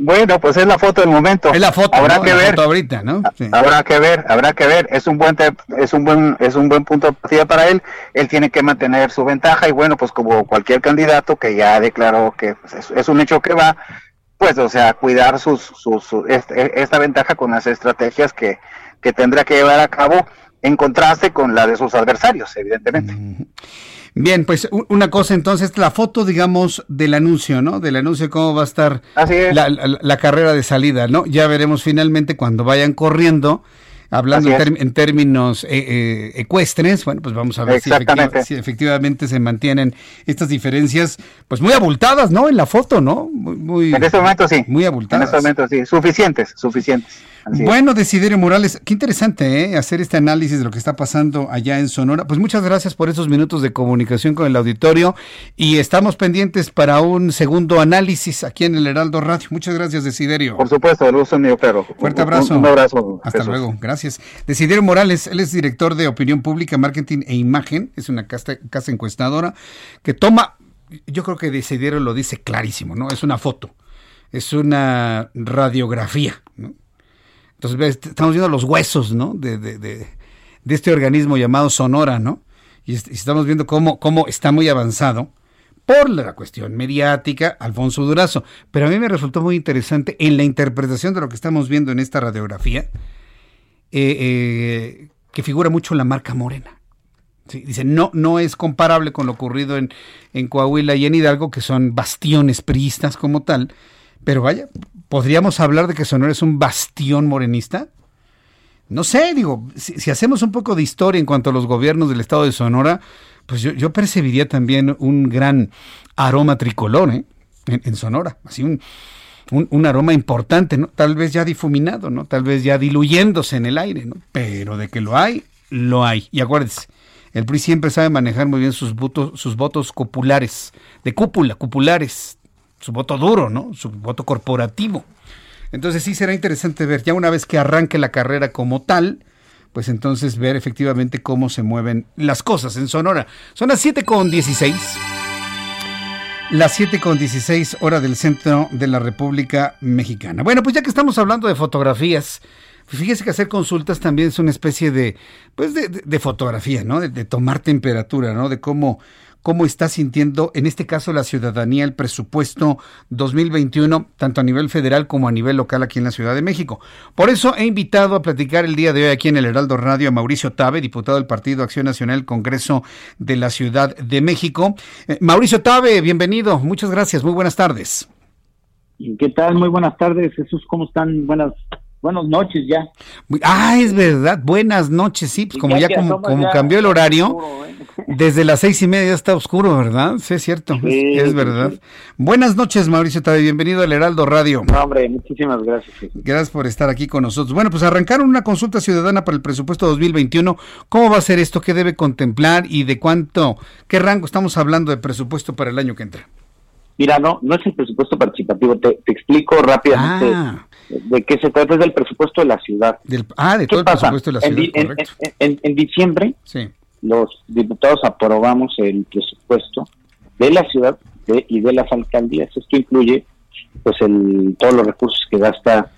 Bueno, pues es la foto del momento. Es la foto, habrá que ver. ahorita, ¿no? Habrá que ver, habrá que ver. Es un buen es un buen es un buen punto de partida para él. Él tiene que mantener su ventaja y bueno, pues como cualquier candidato que ya declaró que pues, es, un hecho que va, pues o sea, cuidar sus, sus, este, esta ventaja con las estrategias que, que tendrá que llevar a cabo en contraste con la de sus adversarios, evidentemente. Bien, pues una cosa entonces, la foto, digamos, del anuncio, ¿no? Del anuncio de cómo va a estar la, carrera de salida, ¿no? Ya veremos finalmente cuando vayan corriendo, hablando en, términos eh, eh, ecuestres, bueno, pues vamos a ver si, efectivamente se mantienen estas diferencias, pues muy abultadas, ¿no? En la foto, ¿no? Muy, en este momento sí. Muy abultadas. En este momento sí, suficientes, suficientes. bueno, Desiderio Morales, qué interesante ¿eh? hacer este análisis de lo que está pasando allá en Sonora. Pues muchas gracias por esos minutos de comunicación con el auditorio y estamos pendientes para un segundo análisis aquí en el Heraldo Radio. Muchas gracias, Desiderio. Por supuesto, el gusto mío, Fuerte abrazo. Un, abrazo. Hasta luego, gracias. Desiderio Morales, él es director de Opinión Pública, Marketing e Imagen, es una casa, encuestadora que toma, yo creo que Desiderio lo dice clarísimo, ¿no? Es una foto, es una radiografía. Entonces estamos viendo los huesos, ¿no? De, este organismo llamado Sonora, ¿no? Y, estamos viendo cómo, cómo está muy avanzado por la cuestión mediática, Alfonso Durazo. Pero a mí me resultó muy interesante en la interpretación de lo que estamos viendo en esta radiografía, eh, eh, que figura mucho la marca morena. dice, no, no es comparable con lo ocurrido en, en Coahuila y en Hidalgo, que son bastiones priistas como tal, pero vaya, ¿podríamos hablar de que Sonora es un bastión morenista? No sé, digo, si, hacemos un poco de historia en cuanto a los gobiernos del estado de Sonora, pues yo, percibiría también un gran aroma tricolor ¿eh? en, Sonora, así un, un, aroma importante, ¿no? Tal vez ya difuminado, ¿no? Tal vez ya diluyéndose en el aire, ¿no? Pero de que lo hay, lo hay. Y acuérdense, el PRI siempre sabe manejar muy bien sus votos, sus votos cupulares, de cúpula, cupulares, su voto duro, ¿no? Su voto corporativo. Entonces sí será interesante ver, ya una vez que arranque la carrera como tal, pues entonces ver efectivamente cómo se mueven las cosas en Sonora. Son las 7 con 16. Las 7 con 16 hora del centro de la República Mexicana. Bueno, pues ya que estamos hablando de fotografías, fíjese que hacer consultas también es una especie de, pues de, fotografía, ¿no? De, de, tomar temperatura, ¿no? De cómo, cómo está sintiendo, en este caso, la ciudadanía, el presupuesto 2021, tanto a nivel federal como a nivel local aquí en la Ciudad de México. Por eso he invitado a platicar el día de hoy aquí en el Heraldo Radio a Mauricio Tabe, diputado del Partido Acción Nacional, Congreso de la Ciudad de México. Eh, Mauricio Tabe, bienvenido. Muchas gracias. Muy buenas tardes. ¿Qué tal? Muy buenas tardes, Jesús. ¿Cómo están? Buenas buenas noches ya. Ah, es verdad, buenas noches, sí, pues como ya, como, cambió el horario, ¿eh? desde las seis y media está oscuro, ¿verdad? Sí, es cierto, es, verdad. Buenas noches, Mauricio Tabe, bienvenido al Heraldo Radio. No, hombre, muchísimas gracias. Gracias por estar aquí con nosotros. Bueno, pues arrancaron una consulta ciudadana para el presupuesto 2021. ¿Cómo va a ser esto? ¿Qué debe contemplar y de cuánto, qué rango estamos hablando de presupuesto para el año que entra? Mira, no, no es el presupuesto participativo. Te, explico rápidamente ah. De qué se trata. Es del presupuesto de la ciudad. ah, de todo el presupuesto de la ciudad. En, diciembre, los diputados aprobamos el presupuesto de la ciudad y de las alcaldías. Esto incluye pues el, todos los recursos que gasta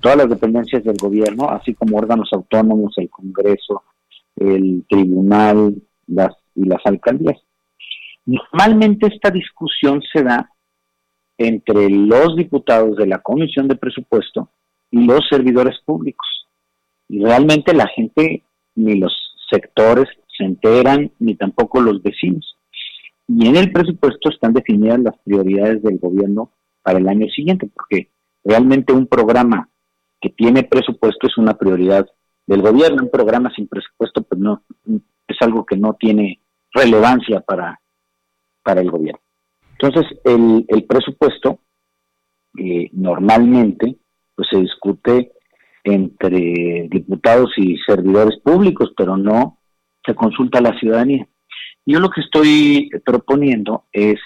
todas las dependencias del gobierno, así como órganos autónomos, el Congreso, el Tribunal las, y las alcaldías. Normalmente esta discusión se da entre los diputados de la Comisión de Presupuesto y los servidores públicos. Y realmente la gente, ni los sectores se enteran, ni tampoco los vecinos. Y en el presupuesto están definidas las prioridades del gobierno para el año siguiente, porque realmente un programa que tiene presupuesto es una prioridad del gobierno. Un programa sin presupuesto pues no es algo que no tiene relevancia para para el gobierno. Entonces, el, el presupuesto eh, normalmente pues se discute entre diputados y servidores públicos, pero no se consulta a la ciudadanía. Yo lo que estoy proponiendo es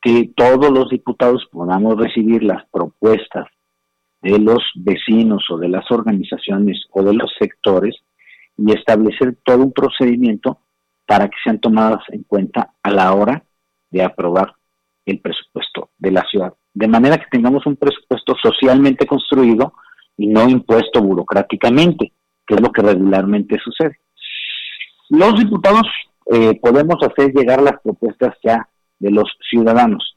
que todos los diputados podamos recibir las propuestas de los vecinos o de las organizaciones o de los sectores y establecer todo un procedimiento para que sean tomadas en cuenta a la hora de aprobar el presupuesto de la ciudad. De manera que tengamos un presupuesto socialmente construido y no impuesto burocráticamente, que es lo que regularmente sucede. Los diputados eh, podemos hacer llegar las propuestas ya de los ciudadanos,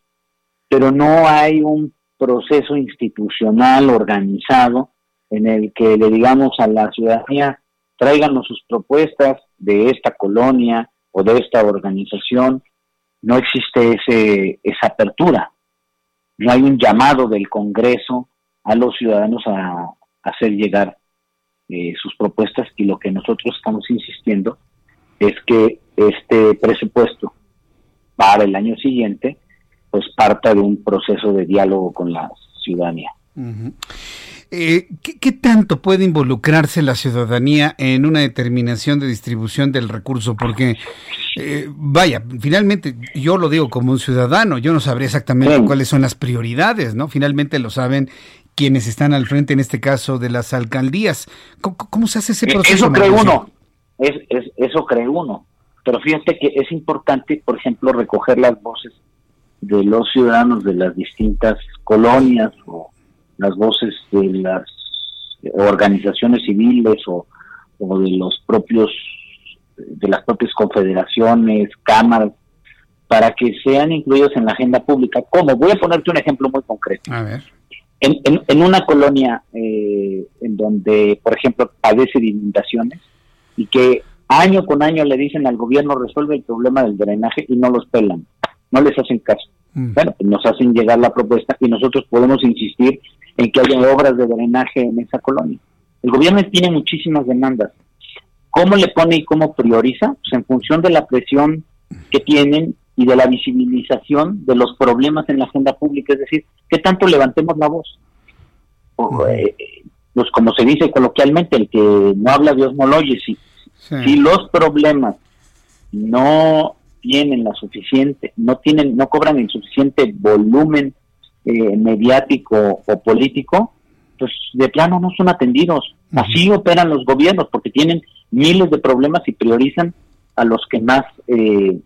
pero no hay un proceso institucional organizado en el que le digamos a la ciudadanía, tráiganos sus propuestas de esta colonia o de esta organización no existe ese, esa apertura. No hay un llamado del Congreso a los ciudadanos a, hacer llegar eh, sus propuestas y lo que nosotros estamos insistiendo es que este presupuesto para el año siguiente pues parta de un proceso de diálogo con la ciudadanía. Eh, ¿qué, tanto puede involucrarse la ciudadanía en una determinación de distribución del recurso? Porque, eh, vaya, finalmente yo lo digo como un ciudadano, yo no sabría exactamente cuáles son las prioridades, ¿no? Finalmente lo saben quienes están al frente, en este caso, de las alcaldías. ¿Cómo, se hace ese eh, proceso? Eso cree uno, es, eso cree uno. Pero fíjate que es importante, por ejemplo, recoger las voces de los ciudadanos de las distintas colonias o las voces de las organizaciones civiles o, de los propios de las propias confederaciones, cámaras, para que sean incluidos en la agenda pública. ¿Cómo? Voy a ponerte un ejemplo muy concreto. A ver. En, en, una colonia eh, en donde, por ejemplo, padece de inundaciones y que año con año le dicen al gobierno resuelve el problema del drenaje y no los pelan, no les hacen caso. Mm. Bueno, pues nos hacen llegar la propuesta y nosotros podemos insistir en que haya obras de drenaje en esa colonia. El gobierno tiene muchísimas demandas. ¿Cómo le pone y cómo prioriza? Pues en función de la presión que tienen y de la visibilización de los problemas en la agenda pública, es decir, ¿qué tanto levantemos la voz? Eh, pues como se dice coloquialmente, el que no habla Dios no lo oye. Si, si los problemas no tienen la suficiente, no tienen, no cobran el suficiente volumen eh, mediático o político, pues de plano no son atendidos. Así operan los gobiernos porque tienen miles de problemas y priorizan a los que más eh,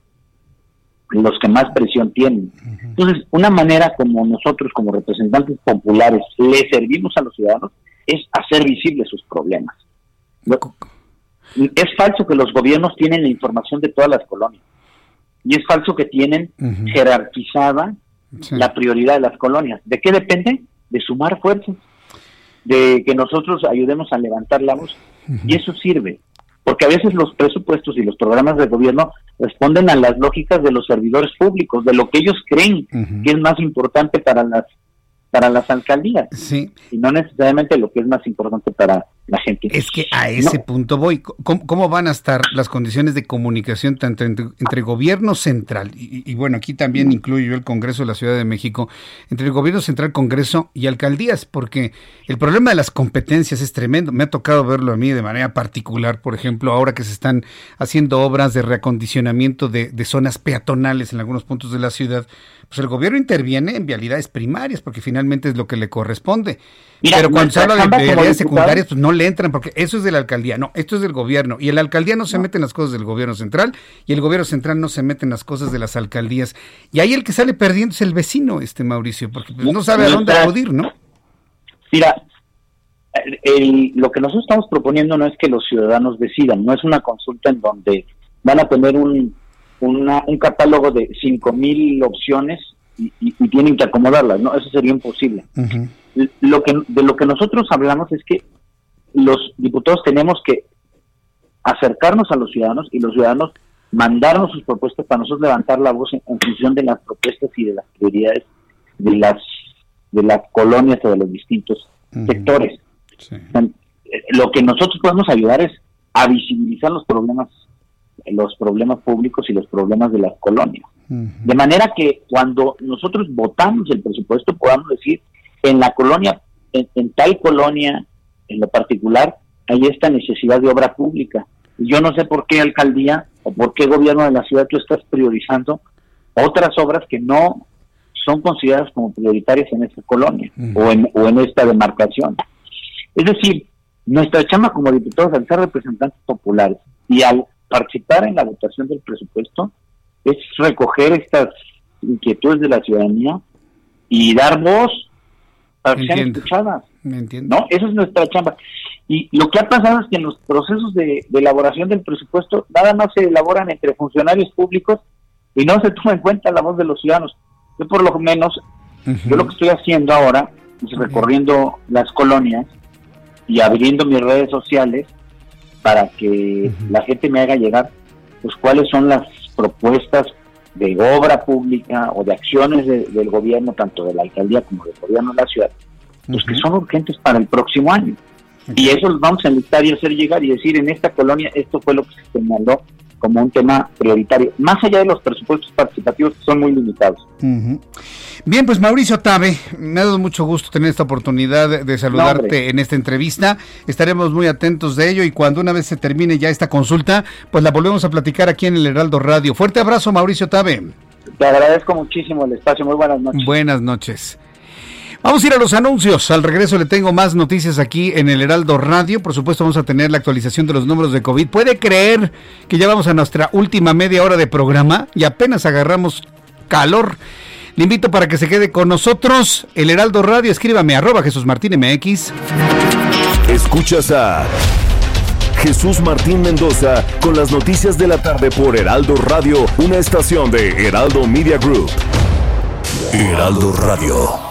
los que más presión tienen. Entonces, una manera como nosotros como representantes populares le servimos a los ciudadanos es hacer visibles sus problemas. Es falso que los gobiernos tienen la información de todas las colonias y es falso que tienen jerarquizada la prioridad de las colonias. ¿De qué depende? De sumar fuerzas, de que nosotros ayudemos a levantar la voz. Y eso sirve, porque a veces los presupuestos y los programas de gobierno responden a las lógicas de los servidores públicos, de lo que ellos creen que es más importante para las para las alcaldías sí. y no necesariamente lo que es más importante para la gente. Es que a ese punto voy. ¿Cómo, van a estar las condiciones de comunicación tanto entre, gobierno central, y, bueno, aquí también incluyo el Congreso de la Ciudad de México, entre el gobierno central, Congreso y alcaldías? Porque el problema de las competencias es tremendo. Me ha tocado verlo a mí de manera particular, por ejemplo, ahora que se están haciendo obras de reacondicionamiento de, de zonas peatonales en algunos puntos de la ciudad pues el gobierno interviene en vialidades primarias porque finalmente es lo que le corresponde. Pero cuando se habla de vialidades secundarias, pues no le entran porque eso es de la alcaldía. No, esto es del gobierno. Y la alcaldía no se mete en las cosas del gobierno central y el gobierno central no se mete en las cosas de las alcaldías. Y ahí el que sale perdiendo es el vecino, este Mauricio, porque pues, no sabe a dónde acudir, ¿no? Mira, lo que nosotros estamos proponiendo no es que los ciudadanos decidan, no es una consulta en donde van a tener un un catálogo de 5.000 opciones y, tienen que acomodarlas, ¿no? Eso sería imposible. Lo que, de lo que nosotros hablamos es que los diputados tenemos que acercarnos a los ciudadanos y los ciudadanos mandarnos sus propuestas para nosotros levantar la voz en, función de las propuestas y de las prioridades de las de las colonias o de los distintos sectores. Lo que nosotros podemos ayudar es a visibilizar los problemas los problemas públicos y los problemas de las colonias. De manera que cuando nosotros votamos el presupuesto podamos decir, en la colonia, en, tal colonia en lo particular, hay esta necesidad de obra pública. Yo no sé por qué alcaldía o por qué gobierno de la ciudad tú estás priorizando otras obras que no son consideradas como prioritarias en esta colonia o, en, o en esta demarcación. Es decir, nuestra chama como diputados al ser representantes populares y al participar en la votación del presupuesto es recoger estas inquietudes de la ciudadanía y dar voz para que sean escuchadas. ¿No? Esa es nuestra chamba. Y lo que ha pasado es que en los procesos de, elaboración del presupuesto nada más se elaboran entre funcionarios públicos y no se toma en cuenta la voz de los ciudadanos. Yo por lo menos, yo lo que estoy haciendo ahora es recorriendo las colonias y abriendo mis redes sociales para que la gente me haga llegar pues cuáles son las propuestas de obra pública o de acciones del gobierno, tanto de la alcaldía como del gobierno de la ciudad, pues que son urgentes para el próximo año. Y eso los vamos a enlistar y hacer llegar y decir, en esta colonia esto fue lo que se señaló como un tema prioritario, más allá de los presupuestos participativos que son muy limitados. Bien, pues Mauricio Tabe, me ha dado mucho gusto tener esta oportunidad de saludarte en esta entrevista. Estaremos muy atentos de ello y cuando una vez se termine ya esta consulta, pues la volvemos a platicar aquí en el Heraldo Radio. Fuerte abrazo, Mauricio Tabe. Te agradezco muchísimo el espacio. Muy buenas noches. Buenas noches. Vamos a ir a los anuncios. Al regreso le tengo más noticias aquí en el Heraldo Radio. Por supuesto vamos a tener la actualización de los números de COVID. ¿Puede creer que ya vamos a nuestra última media hora de programa y apenas agarramos calor? Le invito para que se quede con nosotros. El Heraldo Radio, escríbame arroba Jesús Martín MX. Escuchas a Jesús Martín Mendoza con las noticias de la tarde por Heraldo Radio, una estación de Heraldo Media Group. Heraldo Radio.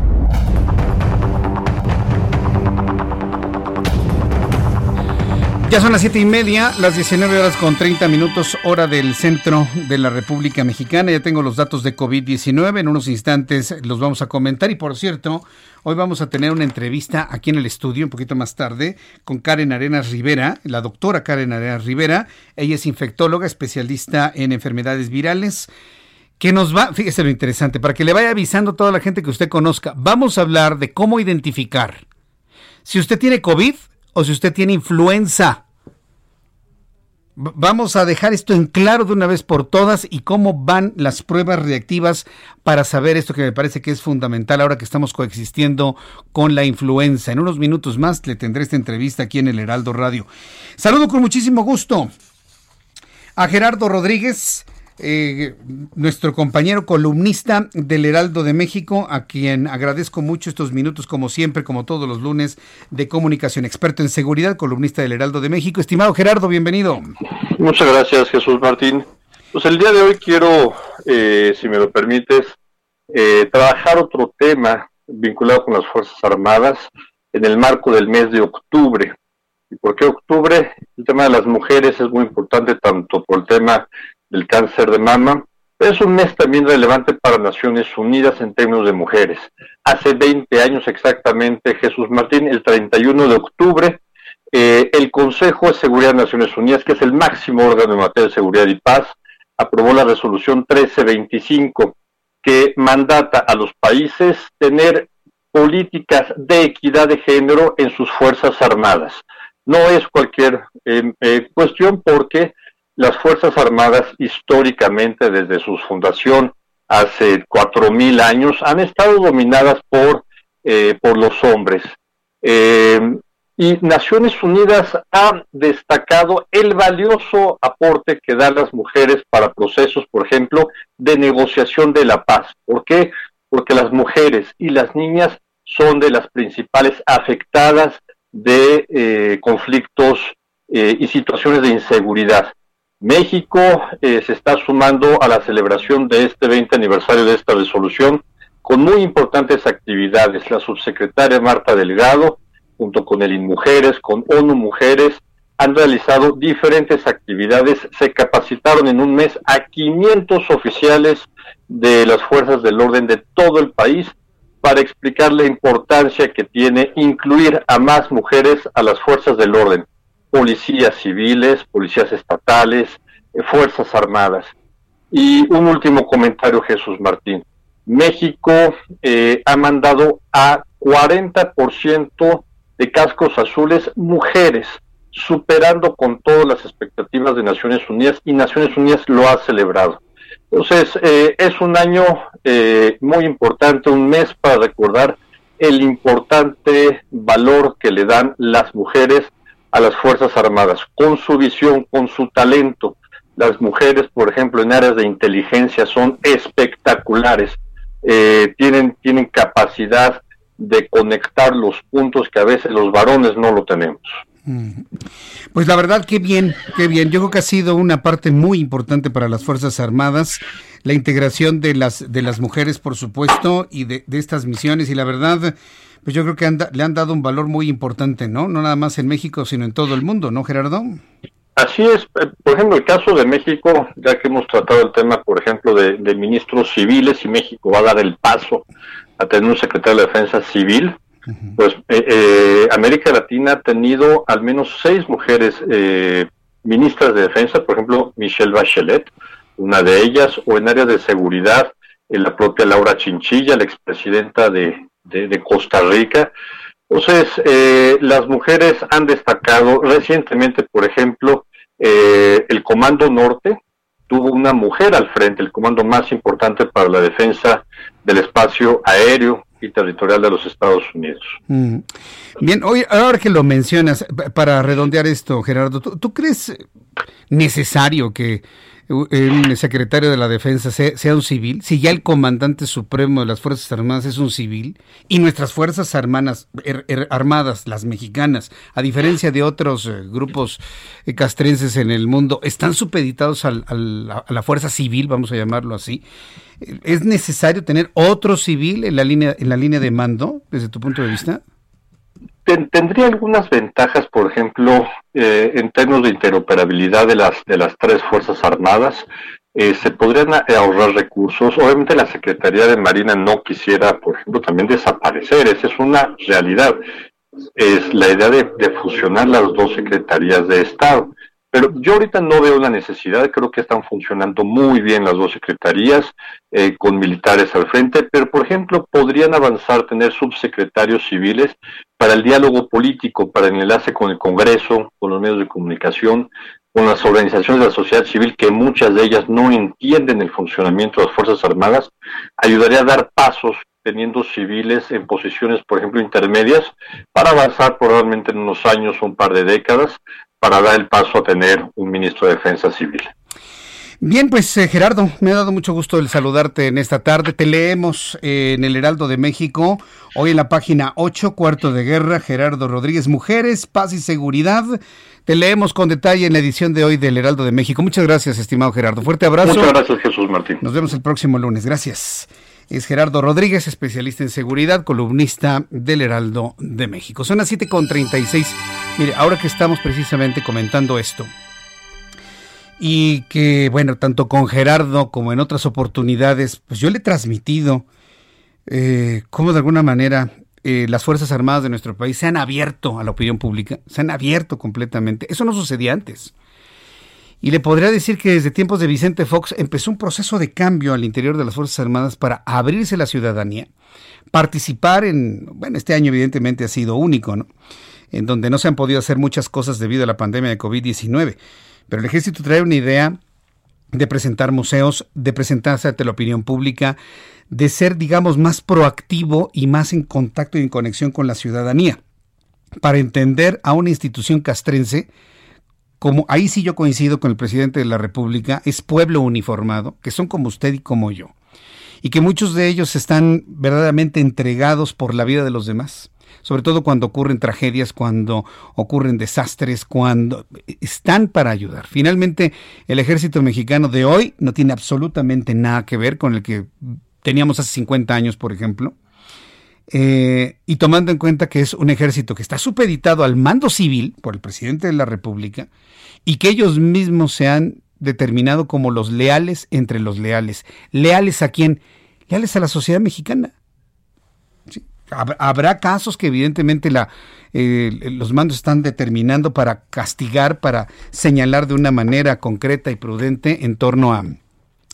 Ya son las siete y media, las 19 horas con 30 minutos, hora del centro de la República Mexicana. Ya tengo los datos de COVID-19. En unos instantes los vamos a comentar. Y por cierto, Hoy vamos a tener una entrevista aquí en el estudio, un poquito más tarde, con Karen Arenas Rivera, la doctora Karen Arenas Rivera. Ella es infectóloga, especialista en enfermedades virales que nos va, fíjese lo interesante, para que le vaya avisando a toda la gente que usted conozca, vamos a hablar de cómo identificar si usted tiene COVID o si usted tiene influenza. Vamos a dejar esto en claro de una vez por todas y cómo van las pruebas reactivas para saber esto que me parece que es fundamental ahora que estamos coexistiendo con la influenza. En unos minutos más le tendré esta entrevista aquí en el Heraldo Radio. Saludo con muchísimo gusto a Gerardo Rodríguez, eh, nuestro compañero columnista del Heraldo de México, a quien agradezco mucho estos minutos, como siempre, como todos los lunes, de comunicación, experto en seguridad, columnista del Heraldo de México. Estimado Gerardo, bienvenido. Muchas gracias, Jesús Martín. Pues el día de hoy quiero, eh, si me lo permites, eh, trabajar otro tema vinculado con las Fuerzas Armadas en el marco del mes de octubre. ¿Y por qué octubre? El tema de las mujeres es muy importante tanto por el tema del cáncer de mama, es un mes también relevante para Naciones Unidas en términos de mujeres. Hace 20 años exactamente, Jesús Martín, el 31 de octubre, eh, el Consejo de Seguridad de Naciones Unidas, que es el máximo órgano en materia de seguridad y paz, aprobó la resolución 1325 que mandata a los países tener políticas de equidad de género en sus Fuerzas Armadas. No es cualquier em, eh, cuestión porque las Fuerzas Armadas históricamente desde su fundación hace cuatro mil años han estado dominadas por, eh, por los hombres. Em, y Naciones Unidas ha destacado el valioso aporte que dan las mujeres para procesos, por ejemplo, de negociación de la paz. ¿Por qué? Porque las mujeres y las niñas son de las principales afectadas de eh, conflictos eh, y situaciones de inseguridad. México eh, se está sumando a la celebración de este 20 aniversario de esta resolución con muy importantes actividades. La subsecretaria Marta Delgado junto con el INMujeres, con ONU Mujeres, han realizado diferentes actividades, se capacitaron en un mes a 500 oficiales de las fuerzas del orden de todo el país para explicar la importancia que tiene incluir a más mujeres a las fuerzas del orden, policías civiles, policías estatales, eh, fuerzas armadas. Y un último comentario, Jesús Martín. México eh, ha mandado a 40% de cascos azules mujeres, superando con todas las expectativas de Naciones Unidas y Naciones Unidas lo ha celebrado. Entonces, eh, es un año eh, muy importante, un mes para recordar el importante valor que le dan las mujeres a las Fuerzas Armadas, con su visión, con su talento. Las mujeres, por ejemplo, en áreas de inteligencia son espectaculares, eh, tienen, tienen capacidad de conectar los puntos que a veces los varones no lo tenemos. Pues la verdad, qué bien, qué bien. Yo creo que ha sido una parte muy importante para las Fuerzas Armadas, la integración de las, de las mujeres, por supuesto, y de, estas misiones. Y la verdad, pues yo creo que le han dado un valor muy importante, ¿no? No nada más en México, sino en todo el mundo, ¿no, Gerardo? Así es. Eh, por ejemplo, el caso de México, ya que hemos tratado el tema, por ejemplo, de, de ministros civiles, y México va a dar el paso a tener un secretario de Defensa civil, pues eh, eh, América Latina ha tenido al menos seis mujeres eh, ministras de defensa, por ejemplo, Michelle Bachelet, una de ellas, o en áreas de seguridad, la propia Laura Chinchilla, la expresidenta de, de, Costa Rica. Entonces, las mujeres han destacado recientemente, por ejemplo, el Comando Norte, tuvo una mujer al frente, el comando más importante para la defensa del espacio aéreo y territorial de los Estados Unidos. Mm. Bien, hoy, ahora que lo mencionas, para redondear esto, Gerardo, ¿tú crees necesario que el secretario de la Defensa sea, un civil, si ya el comandante supremo de las Fuerzas Armadas es un civil y nuestras Fuerzas Armadas, er, er, armadas las mexicanas, a diferencia de otros eh, grupos eh, castrenses en el mundo, están supeditados a la fuerza civil, vamos a llamarlo así, ¿es necesario tener otro civil en la línea, en la línea de mando, desde tu punto de vista? Tendría algunas ventajas, por ejemplo, eh, en términos de interoperabilidad de las, de las tres Fuerzas Armadas. Eh, se podrían ahorrar recursos. Obviamente la Secretaría de Marina no quisiera, por ejemplo, también desaparecer. Esa es una realidad. Es la idea de, de fusionar las dos secretarías de Estado. Pero yo ahorita no veo la necesidad, creo que están funcionando muy bien las dos secretarías eh, con militares al frente, pero por ejemplo podrían avanzar, tener subsecretarios civiles para el diálogo político, para el enlace con el Congreso, con los medios de comunicación, con las organizaciones de la sociedad civil, que muchas de ellas no entienden el funcionamiento de las Fuerzas Armadas, ayudaría a dar pasos teniendo civiles en posiciones, por ejemplo, intermedias, para avanzar probablemente en unos años o un par de décadas para dar el paso a tener un ministro de Defensa Civil. Bien, pues eh, Gerardo, me ha dado mucho gusto el saludarte en esta tarde. Te leemos eh, en el Heraldo de México, hoy en la página 8, cuarto de guerra, Gerardo Rodríguez, Mujeres, Paz y Seguridad. Te leemos con detalle en la edición de hoy del Heraldo de México. Muchas gracias, estimado Gerardo. Fuerte abrazo. Muchas gracias, Jesús Martín. Nos vemos el próximo lunes. Gracias. Es Gerardo Rodríguez, especialista en seguridad, columnista del Heraldo de México. Son las 7.36. Mire, ahora que estamos precisamente comentando esto, y que, bueno, tanto con Gerardo como en otras oportunidades, pues yo le he transmitido eh, cómo de alguna manera eh, las Fuerzas Armadas de nuestro país se han abierto a la opinión pública, se han abierto completamente. Eso no sucedía antes. Y le podría decir que desde tiempos de Vicente Fox empezó un proceso de cambio al interior de las Fuerzas Armadas para abrirse la ciudadanía, participar en, bueno, este año evidentemente ha sido único, ¿no? En donde no se han podido hacer muchas cosas debido a la pandemia de COVID-19 pero el ejército trae una idea de presentar museos, de presentarse ante la opinión pública, de ser, digamos, más proactivo y más en contacto y en conexión con la ciudadanía, para entender a una institución castrense como ahí sí yo coincido con el presidente de la República, es pueblo uniformado, que son como usted y como yo, y que muchos de ellos están verdaderamente entregados por la vida de los demás sobre todo cuando ocurren tragedias, cuando ocurren desastres, cuando están para ayudar. Finalmente, el ejército mexicano de hoy no tiene absolutamente nada que ver con el que teníamos hace 50 años, por ejemplo. Eh, y tomando en cuenta que es un ejército que está supeditado al mando civil por el presidente de la República y que ellos mismos se han determinado como los leales entre los leales. ¿Leales a quién? Leales a la sociedad mexicana. Habrá casos que evidentemente la, eh, los mandos están determinando para castigar, para señalar de una manera concreta y prudente en torno a,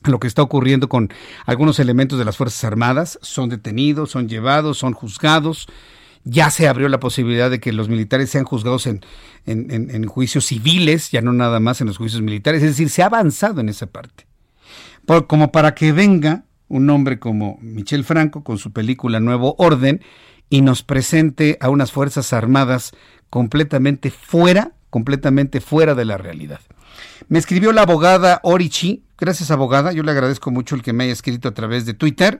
lo que está ocurriendo con algunos elementos de las Fuerzas Armadas. Son detenidos, son llevados, son juzgados. Ya se abrió la posibilidad de que los militares sean juzgados en, en juicios civiles, ya no nada más en los juicios militares. Es decir, se ha avanzado en esa parte. Por, como para que venga un hombre como Michel Franco con su película Nuevo Orden y nos presente a unas Fuerzas Armadas completamente fuera, completamente fuera de la realidad. Me escribió la abogada Orichi, gracias abogada, yo le agradezco mucho el que me haya escrito a través de Twitter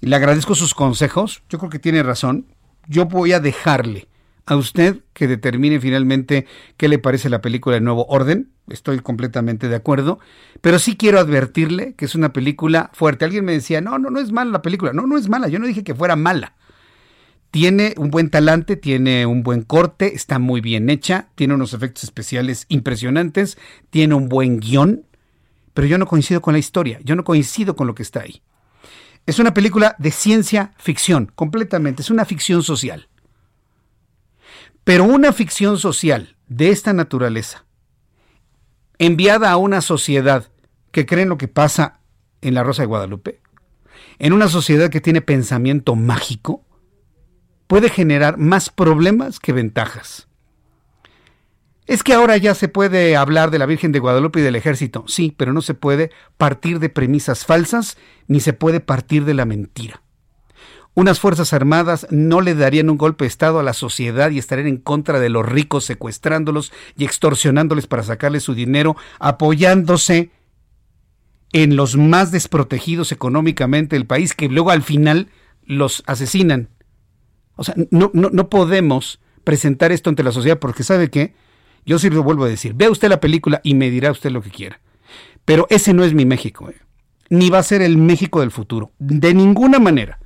y le agradezco sus consejos, yo creo que tiene razón, yo voy a dejarle a usted que determine finalmente qué le parece la película de Nuevo Orden. Estoy completamente de acuerdo. Pero sí quiero advertirle que es una película fuerte. Alguien me decía, no, no, no es mala la película. No, no es mala. Yo no dije que fuera mala. Tiene un buen talante, tiene un buen corte, está muy bien hecha, tiene unos efectos especiales impresionantes, tiene un buen guion, pero yo no coincido con la historia, yo no coincido con lo que está ahí. Es una película de ciencia ficción, completamente, es una ficción social. Pero una ficción social de esta naturaleza, enviada a una sociedad que cree en lo que pasa en la Rosa de Guadalupe, en una sociedad que tiene pensamiento mágico, puede generar más problemas que ventajas. Es que ahora ya se puede hablar de la Virgen de Guadalupe y del ejército, sí, pero no se puede partir de premisas falsas ni se puede partir de la mentira. Unas Fuerzas Armadas no le darían un golpe de Estado a la sociedad y estarían en contra de los ricos, secuestrándolos y extorsionándoles para sacarles su dinero, apoyándose en los más desprotegidos económicamente del país, que luego al final los asesinan. O sea, no, no, podemos presentar esto ante la sociedad porque sabe que, yo sí lo vuelvo a decir, vea usted la película y me dirá usted lo que quiera. Pero ese no es mi México, eh. ni va a ser el México del futuro, de ninguna manera.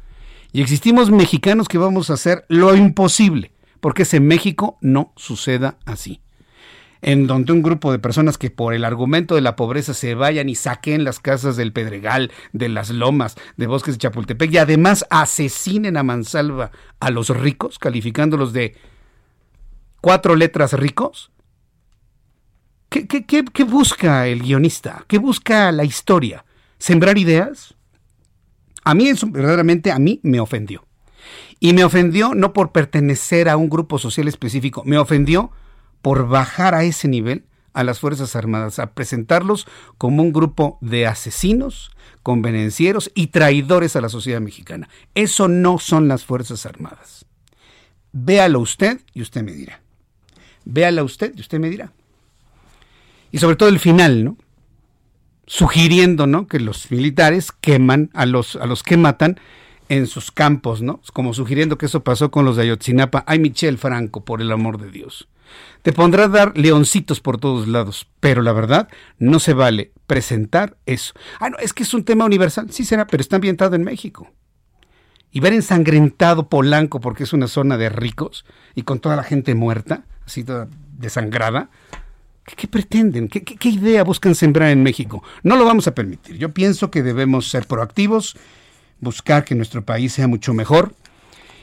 Y existimos mexicanos que vamos a hacer lo imposible porque ese México no suceda así. En donde un grupo de personas que por el argumento de la pobreza se vayan y saquen las casas del Pedregal, de las Lomas, de Bosques de Chapultepec y además asesinen a mansalva a los ricos, calificándolos de cuatro letras ricos. ¿Qué, busca el guionista? ¿Qué busca la historia? ¿Sembrar ideas? A mí eso verdaderamente a mí me ofendió. Y me ofendió no por pertenecer a un grupo social específico, me ofendió por bajar a ese nivel a las Fuerzas Armadas, a presentarlos como un grupo de asesinos, convenencieros y traidores a la sociedad mexicana. Eso no son las Fuerzas Armadas. Véalo usted y usted me dirá. Véala usted y usted me dirá. Y sobre todo el final, ¿no? sugiriendo, ¿no? Que los militares queman a los, a los que matan en sus campos, ¿no? Como sugiriendo que eso pasó con los de Ayotzinapa. Ay, Michel Franco, por el amor de Dios. Te pondrá a dar leoncitos por todos lados, pero la verdad no se vale presentar eso. Ah, no, es que es un tema universal, sí será, pero está ambientado en México. Y ver ensangrentado Polanco porque es una zona de ricos y con toda la gente muerta, así toda desangrada, ¿Qué, pretenden? ¿Qué, ¿Qué, idea buscan sembrar en México? No lo vamos a permitir. Yo pienso que debemos ser proactivos, buscar que nuestro país sea mucho mejor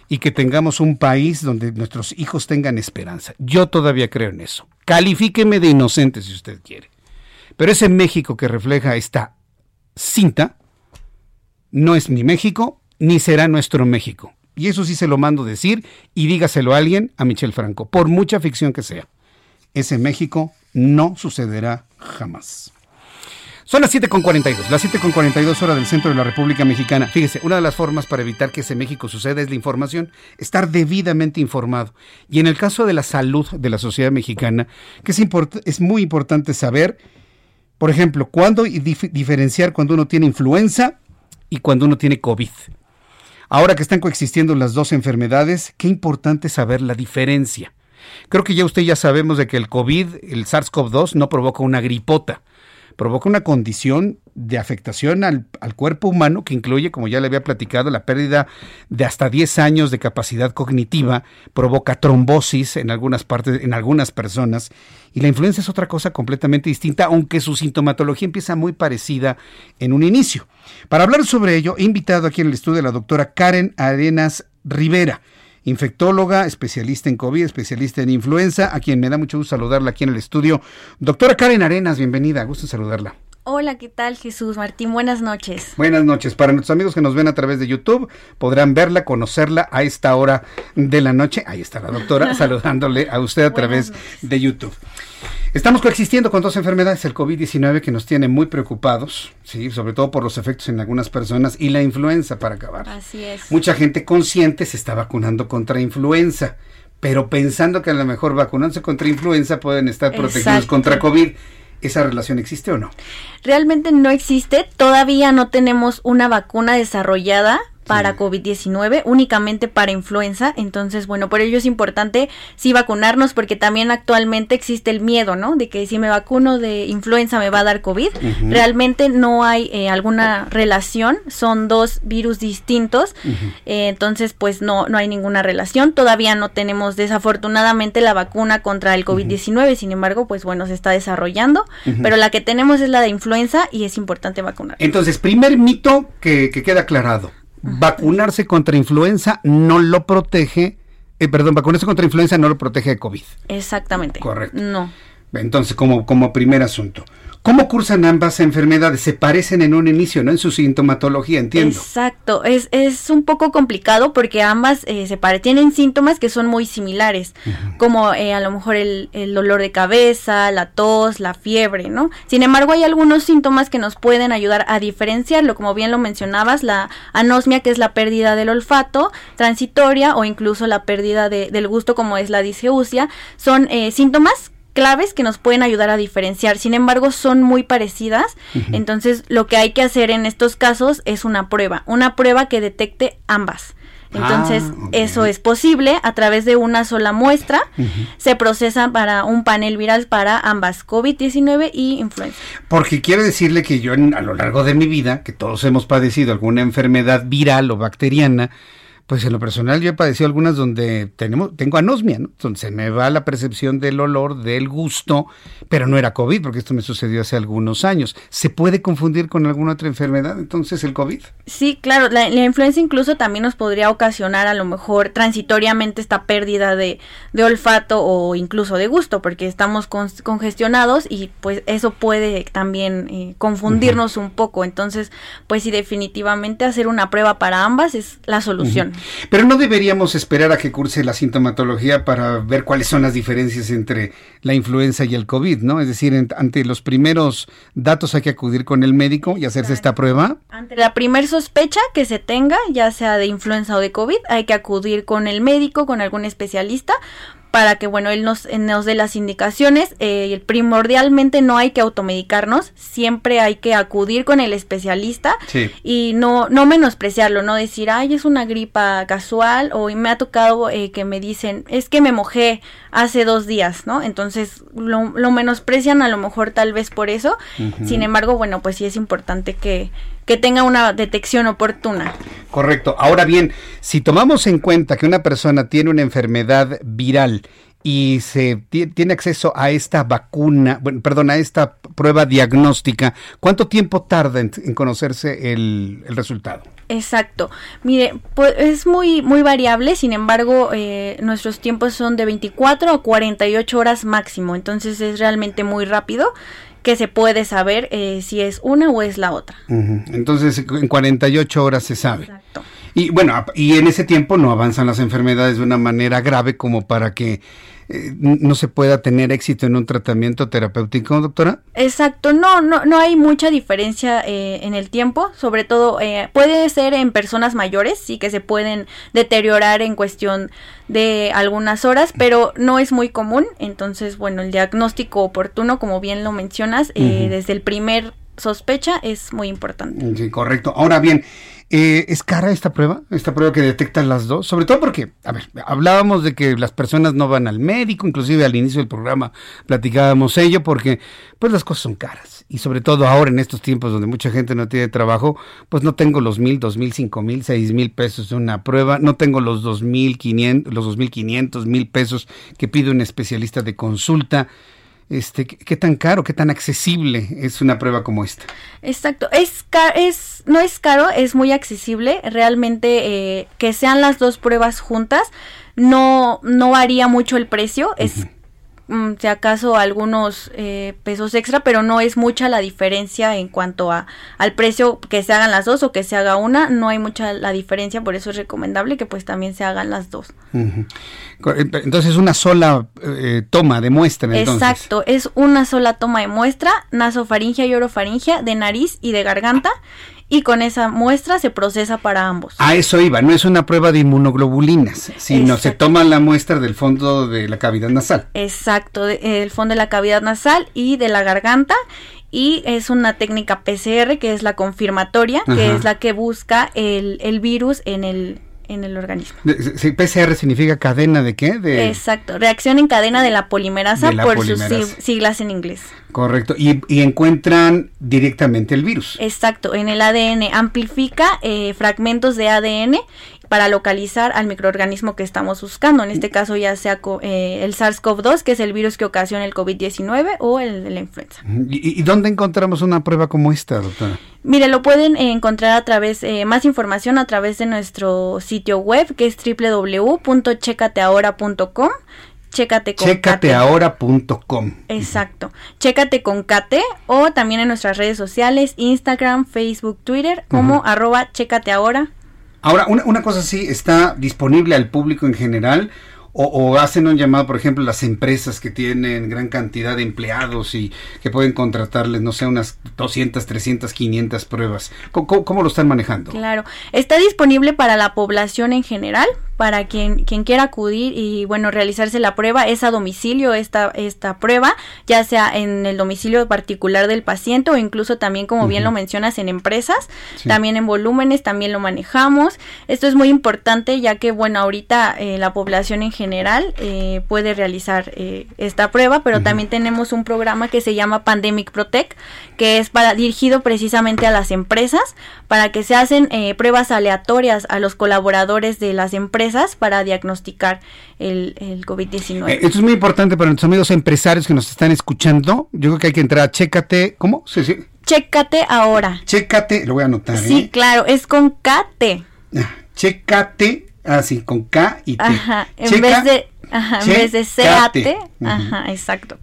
y que tengamos un país donde nuestros hijos tengan esperanza. Yo todavía creo en eso. Califíqueme de inocente si usted quiere. Pero ese México que refleja esta cinta no es ni México ni será nuestro México. Y eso sí se lo mando decir y dígaselo a alguien, a Michel Franco, por mucha ficción que sea. Ese México no sucederá jamás. Son las 7.42, las 7.42 horas del centro de la República Mexicana. Fíjese, una de las formas para evitar que ese México suceda es la información, estar debidamente informado. Y en el caso de la salud de la sociedad mexicana, que es, es muy importante saber, por ejemplo, cuándo diferenciar cuando uno tiene influenza y cuando uno tiene COVID. Ahora que están coexistiendo las dos enfermedades, qué importante saber la diferencia. Creo que ya usted ya sabemos de que el COVID, el SARS-CoV-2, no provoca una gripota, provoca una condición de afectación al, cuerpo humano que incluye, como ya le había platicado, la pérdida de hasta 10 años de capacidad cognitiva, provoca trombosis en algunas partes, en algunas personas, y la influenza es otra cosa completamente distinta, aunque su sintomatología empieza muy parecida en un inicio. Para hablar sobre ello, he invitado aquí en el estudio a la doctora Karen Arenas Rivera infectóloga, especialista en COVID, especialista en influenza, a quien me da mucho gusto saludarla aquí en el estudio. Doctora Karen Arenas, bienvenida, gusto saludarla. Hola, ¿qué tal Jesús Martín? Buenas noches. Buenas noches. Para nuestros amigos que nos ven a través de YouTube, podrán verla, conocerla a esta hora de la noche. Ahí está la doctora saludándole a usted a través de YouTube. Estamos coexistiendo con dos enfermedades, el COVID-19 que nos tiene muy preocupados, sí, sobre todo por los efectos en algunas personas y la influenza para acabar. Así es. Mucha gente consciente se está vacunando contra influenza, pero pensando que a lo mejor vacunándose contra influenza pueden estar protegidos contra COVID. ¿Esa relación existe o no? Realmente no existe, todavía no tenemos una vacuna desarrollada para COVID-19, únicamente para influenza. Entonces, bueno, por ello es importante sí vacunarnos porque también actualmente existe el miedo, ¿no? De que si me vacuno de influenza me va a dar COVID. Realmente no hay eh, alguna relación, son dos virus distintos. Eh, entonces, pues no, no hay ninguna relación. Todavía no tenemos desafortunadamente la vacuna contra el COVID-19, sin embargo, pues bueno, se está desarrollando. Pero la que tenemos es la de influenza y es importante vacunar. Entonces, primer mito que, que queda aclarado vacunarse contra influenza no lo protege, eh, perdón, vacunarse contra influenza no lo protege de COVID. Exactamente. Correcto. No. Entonces, como, como primer asunto. ¿Cómo cursan ambas enfermedades? Se parecen en un inicio, ¿no? En su sintomatología, entiendo. Exacto, es, es un poco complicado porque ambas eh, se tienen síntomas que son muy similares, como eh, a lo mejor el, el, dolor de cabeza, la tos, la fiebre, ¿no? Sin embargo, hay algunos síntomas que nos pueden ayudar a diferenciarlo, como bien lo mencionabas, la anosmia, que es la pérdida del olfato transitoria o incluso la pérdida de, del gusto, como es la disgeusia, son eh, síntomas claves que nos pueden ayudar a diferenciar. Sin embargo, son muy parecidas. Entonces, lo que hay que hacer en estos casos es una prueba, una prueba que detecte ambas. Entonces, ah, eso es posible a través de una sola muestra. Se procesa para un panel viral para ambas, COVID-19 y influenza. Porque quiero decirle que yo a lo largo de mi vida, que todos hemos padecido alguna enfermedad viral o bacteriana, pues en lo personal yo he padecido algunas donde tenemos, tengo anosmia, ¿no? Donde se me va la percepción del olor, del gusto, pero no era COVID, porque esto me sucedió hace algunos años. ¿Se puede confundir con alguna otra enfermedad entonces el COVID? Sí, claro, la, influenza incluso también nos podría ocasionar a lo mejor transitoriamente esta pérdida de, olfato o incluso de gusto, porque estamos congestionados y pues eso puede también eh, confundirnos un poco. Entonces, pues sí, definitivamente hacer una prueba para ambas es la solución. Pero no deberíamos esperar a que curse la sintomatología para ver cuáles son las diferencias entre la influenza y el COVID, ¿no? Es decir, ante los primeros datos hay que acudir con el médico y hacerse esta prueba. Ante la primer sospecha que se tenga, ya sea de influenza o de COVID, hay que acudir con el médico, con algún especialista para que, bueno, él nos, nos dé las indicaciones. Eh, primordialmente no hay que automedicarnos, siempre hay que acudir con el especialista y no, no menospreciarlo, no decir, ay, es una gripa casual o me ha tocado eh, que me dicen, es que me mojé hace dos días, ¿no? Entonces lo, lo menosprecian a lo mejor tal vez por eso. Sin embargo, bueno, pues sí es importante que, que tenga una detección oportuna. Correcto. Ahora bien, si tomamos en cuenta que una persona tiene una enfermedad viral y se tiene acceso a esta vacuna, bueno, perdón, a esta prueba diagnóstica, ¿cuánto tiempo tarda en, conocerse el, resultado? Exacto. Mire, pues es muy muy variable, sin embargo, eh, nuestros tiempos son de 24 a 48 horas máximo, entonces es realmente muy rápido que se puede saber eh, si es una o es la otra. Entonces, en 48 horas se sabe. Exacto. Y bueno, y en ese tiempo no avanzan las enfermedades de una manera grave como para que eh, no se pueda tener éxito en un tratamiento terapéutico, doctora? Exacto, no, no, no hay mucha diferencia eh, en el tiempo, sobre todo eh, puede ser en personas mayores, sí que se pueden deteriorar en cuestión de algunas horas, pero no es muy común, entonces, bueno, el diagnóstico oportuno, como bien lo mencionas, desde el primer sospecha es muy importante. Sí, correcto. Ahora bien, eh, ¿Es cara esta prueba? Esta prueba que detecta las dos. Sobre todo porque, a ver, hablábamos de que las personas no van al médico, inclusive al inicio del programa platicábamos ello, porque pues las cosas son caras. Y sobre todo ahora en estos tiempos donde mucha gente no tiene trabajo, pues no tengo los mil, dos mil, cinco mil, seis mil pesos de una prueba, no tengo los dos mil quinientos, los dos mil quinientos, mil pesos que pide un especialista de consulta este, qué tan caro, qué tan accesible es una prueba como esta. Exacto, es, es no es caro, es muy accesible. Realmente eh, que sean las dos pruebas juntas no no varía mucho el precio, es si acaso algunos eh, pesos extra, pero no es mucha la diferencia en cuanto a al precio que se hagan las dos o que se haga una, no hay mucha la diferencia, por eso es recomendable que pues también se hagan las dos. Entonces una sola eh, toma de muestra. Exacto, es una sola toma de muestra, nasofaringia y orofaringia, de nariz y de garganta y con esa muestra se procesa para ambos. A eso iba, no es una prueba de inmunoglobulinas, sino se toma la muestra del fondo de la cavidad nasal. Exacto, el fondo de la cavidad nasal y de la garganta y es una técnica PCR que es la confirmatoria, que es la que busca el, el virus en el en el organismo. PCR significa cadena de qué? De... Exacto, reacción en cadena de la polimerasa por sus siglas en inglés. Correcto, y, encuentran directamente el virus. Exacto, en el ADN amplifica eh, fragmentos de ADN para localizar al microorganismo que estamos buscando. En este caso ya sea eh, el SARS-CoV-2, que es el virus que ocasiona el COVID-19 o el de la influenza. ¿Y, dónde encontramos una prueba como esta, doctora? Mire, lo pueden encontrar a través, eh, más información a través de nuestro sitio web, que es www.checateahora.com. Chécate con Checateahora.com. Exacto. Chécate con Kate o también en nuestras redes sociales, Instagram, Facebook, Twitter, como arroba checateahora. Ahora, una, una cosa sí, ¿está disponible al público en general? O, hacen un llamado, por ejemplo, las empresas que tienen gran cantidad de empleados y que pueden contratarles, no sé, unas 200, 300, 500 pruebas. ¿Cómo, lo están manejando? Claro, está disponible para la población en general, para quien, quien quiera acudir y, bueno, realizarse la prueba. Es a domicilio esta, esta prueba, ya sea en el domicilio particular del paciente o incluso también, como bien lo mencionas, en empresas, también en volúmenes, también lo manejamos. Esto es muy importante ya que, bueno, ahorita eh, la población en general eh, puede realizar eh, esta prueba, pero también tenemos un programa que se llama Pandemic Protect, que es para dirigido precisamente a las empresas, para que se hacen eh, pruebas aleatorias a los colaboradores de las empresas para diagnosticar el, el COVID-19. esto es muy importante para nuestros amigos empresarios que nos están escuchando. Yo creo que hay que entrar a Chécate, ¿cómo? Sí, sí. Chécate ahora. Chécate, lo voy a anotar. Sí, claro, es con KT. Ah, chécate Ah, sí, con K y T. Ajá, en vez de, ajá, en vez de C-A-T, ajá, exacto,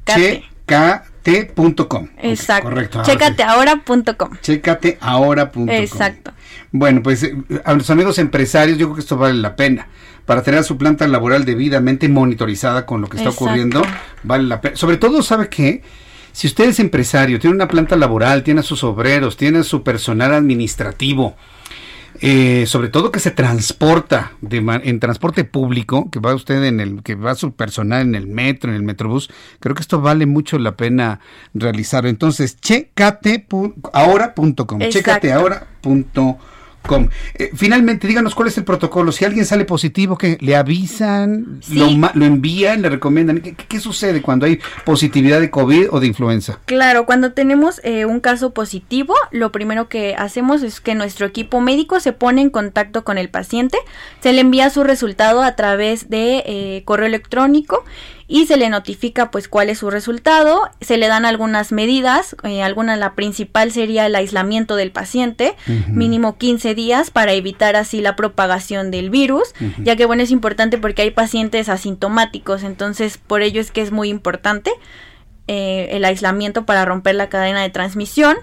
Checate.com. Exacto. correcto. Checateahora.com. Checateahora.com. Exacto. Bueno, pues eh, a los amigos empresarios, yo creo que esto vale la pena. Para tener su planta laboral debidamente monitorizada con lo que está ocurriendo, vale la pena. Sobre todo, ¿sabe qué? Si usted es empresario, tiene una planta laboral, tiene a sus obreros, tiene a su personal administrativo, eh, sobre todo que se transporta de en transporte público, que va usted en el, que va su personal en el metro, en el metrobús, creo que esto vale mucho la pena realizarlo. Entonces, checateahora.com, eh, finalmente, díganos cuál es el protocolo. Si alguien sale positivo, que le avisan, lo, envían, le recomiendan. ¿Qué, sucede cuando hay positividad de COVID o de influenza? Claro, cuando tenemos eh, un caso positivo, lo primero que hacemos es que nuestro equipo médico se pone en contacto con el paciente, se le envía su resultado a través de eh, correo electrónico y se le notifica pues cuál es su resultado, se le dan algunas medidas, eh, alguna la principal sería el aislamiento del paciente, mínimo 15 días para evitar así la propagación del virus, ya que bueno es importante porque hay pacientes asintomáticos, entonces por ello es que es muy importante eh, el aislamiento para romper la cadena de transmisión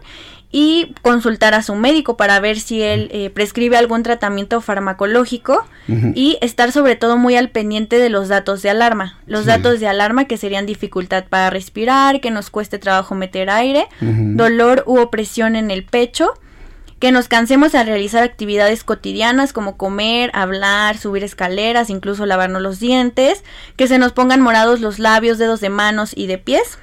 y consultar a su médico para ver si él eh, prescribe algún tratamiento farmacológico y estar sobre todo muy al pendiente de los datos de alarma. Los datos de alarma que serían dificultad para respirar, que nos cueste trabajo meter aire, dolor u opresión en el pecho, que nos cansemos a realizar actividades cotidianas como comer, hablar, subir escaleras, incluso lavarnos los dientes, que se nos pongan morados los labios, dedos de manos y de pies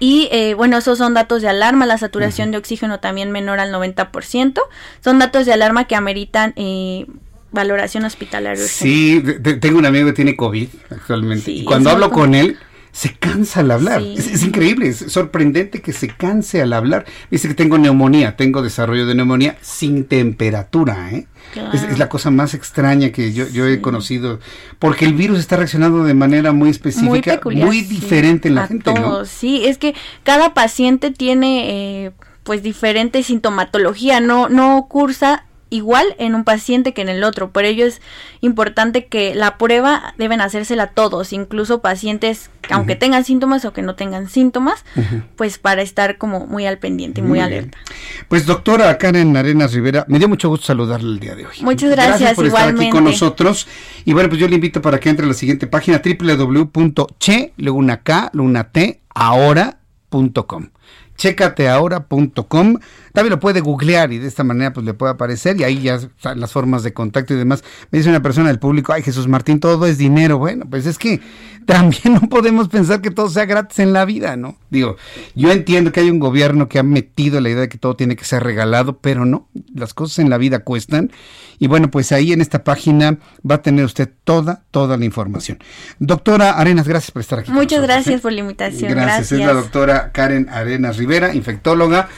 y eh, bueno, esos son datos de alarma, la saturación de oxígeno también menor al 90%. Son datos de alarma que ameritan eh, valoración hospitalaria. Sí, tengo un amigo que tiene COVID actualmente. y cuando hablo con él, se cansa al hablar. Es, increíble, es sorprendente que se canse al hablar. Dice que tengo neumonía, tengo desarrollo de neumonía sin temperatura. ¿eh? Es, la cosa más extraña que yo, he conocido, porque el virus está reaccionando de manera muy específica, muy, diferente en la gente. ¿no? Sí, es que cada paciente tiene... Eh, pues diferente sintomatología, no, no cursa igual en un paciente que en el otro. Por ello es importante que la prueba deben hacérsela todos, incluso pacientes aunque tengan síntomas o que no tengan síntomas, pues para estar como muy al pendiente y muy, alerta. Pues doctora Karen Arenas Rivera, me dio mucho gusto saludarle el día de hoy. Muchas gracias, por estar aquí con nosotros. Y bueno, pues yo le invito para que entre a la siguiente página www.che, luego una K, una T, ahora.com checateahora.com. También lo puede googlear y de esta manera pues le puede aparecer y ahí ya están las formas de contacto y demás. Me dice una persona del público, ay Jesús Martín, todo es dinero. Bueno, pues es que también no podemos pensar que todo sea gratis en la vida, ¿no? Digo, yo entiendo que hay un gobierno que ha metido la idea de que todo tiene que ser regalado, pero no, las cosas en la vida cuestan. Y bueno, pues ahí en esta página va a tener usted toda, toda la información. Doctora Arenas, gracias por estar aquí. Muchas gracias ¿eh? por la invitación. Gracias. Es la doctora Karen Arenas Rivera, infectóloga.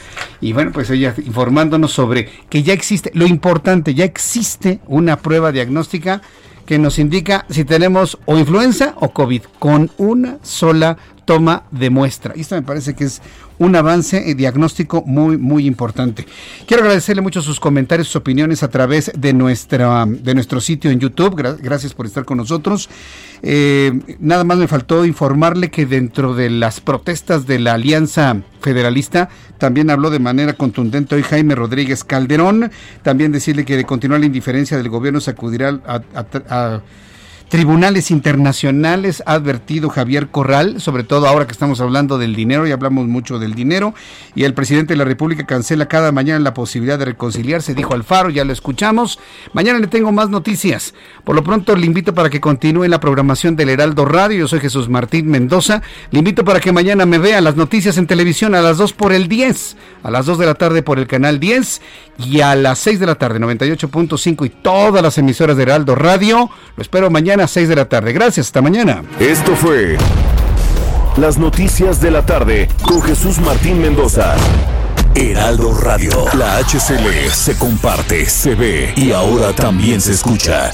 Y bueno, pues ella informándonos sobre que ya existe, lo importante, ya existe una prueba diagnóstica que nos indica si tenemos o influenza o COVID con una sola toma de muestra. Y esto me parece que es un avance diagnóstico muy, muy importante. Quiero agradecerle mucho sus comentarios, sus opiniones a través de, nuestra, de nuestro sitio en YouTube. gracias por estar con nosotros. Eh, nada más me faltó informarle que dentro de las protestas de la Alianza Federalista también habló de manera contundente hoy Jaime Rodríguez Calderón. También decirle que de continuar la indiferencia del gobierno se acudirá a Tribunales internacionales ha advertido Javier Corral, sobre todo ahora que estamos hablando del dinero y hablamos mucho del dinero, y el presidente de la República cancela cada mañana la posibilidad de reconciliarse, dijo Alfaro, ya lo escuchamos. Mañana le tengo más noticias. Por lo pronto le invito para que continúe la programación del Heraldo Radio. Yo soy Jesús Martín Mendoza. Le invito para que mañana me vea las noticias en televisión a las 2 por el 10, a las 2 de la tarde por el canal 10 y a las 6 de la tarde 98.5 y todas las emisoras de Heraldo Radio. Lo espero mañana a 6 de la tarde. Gracias, hasta mañana. Esto fue Las Noticias de la Tarde con Jesús Martín Mendoza. Heraldo Radio. La HCL se comparte, se ve y ahora también se escucha.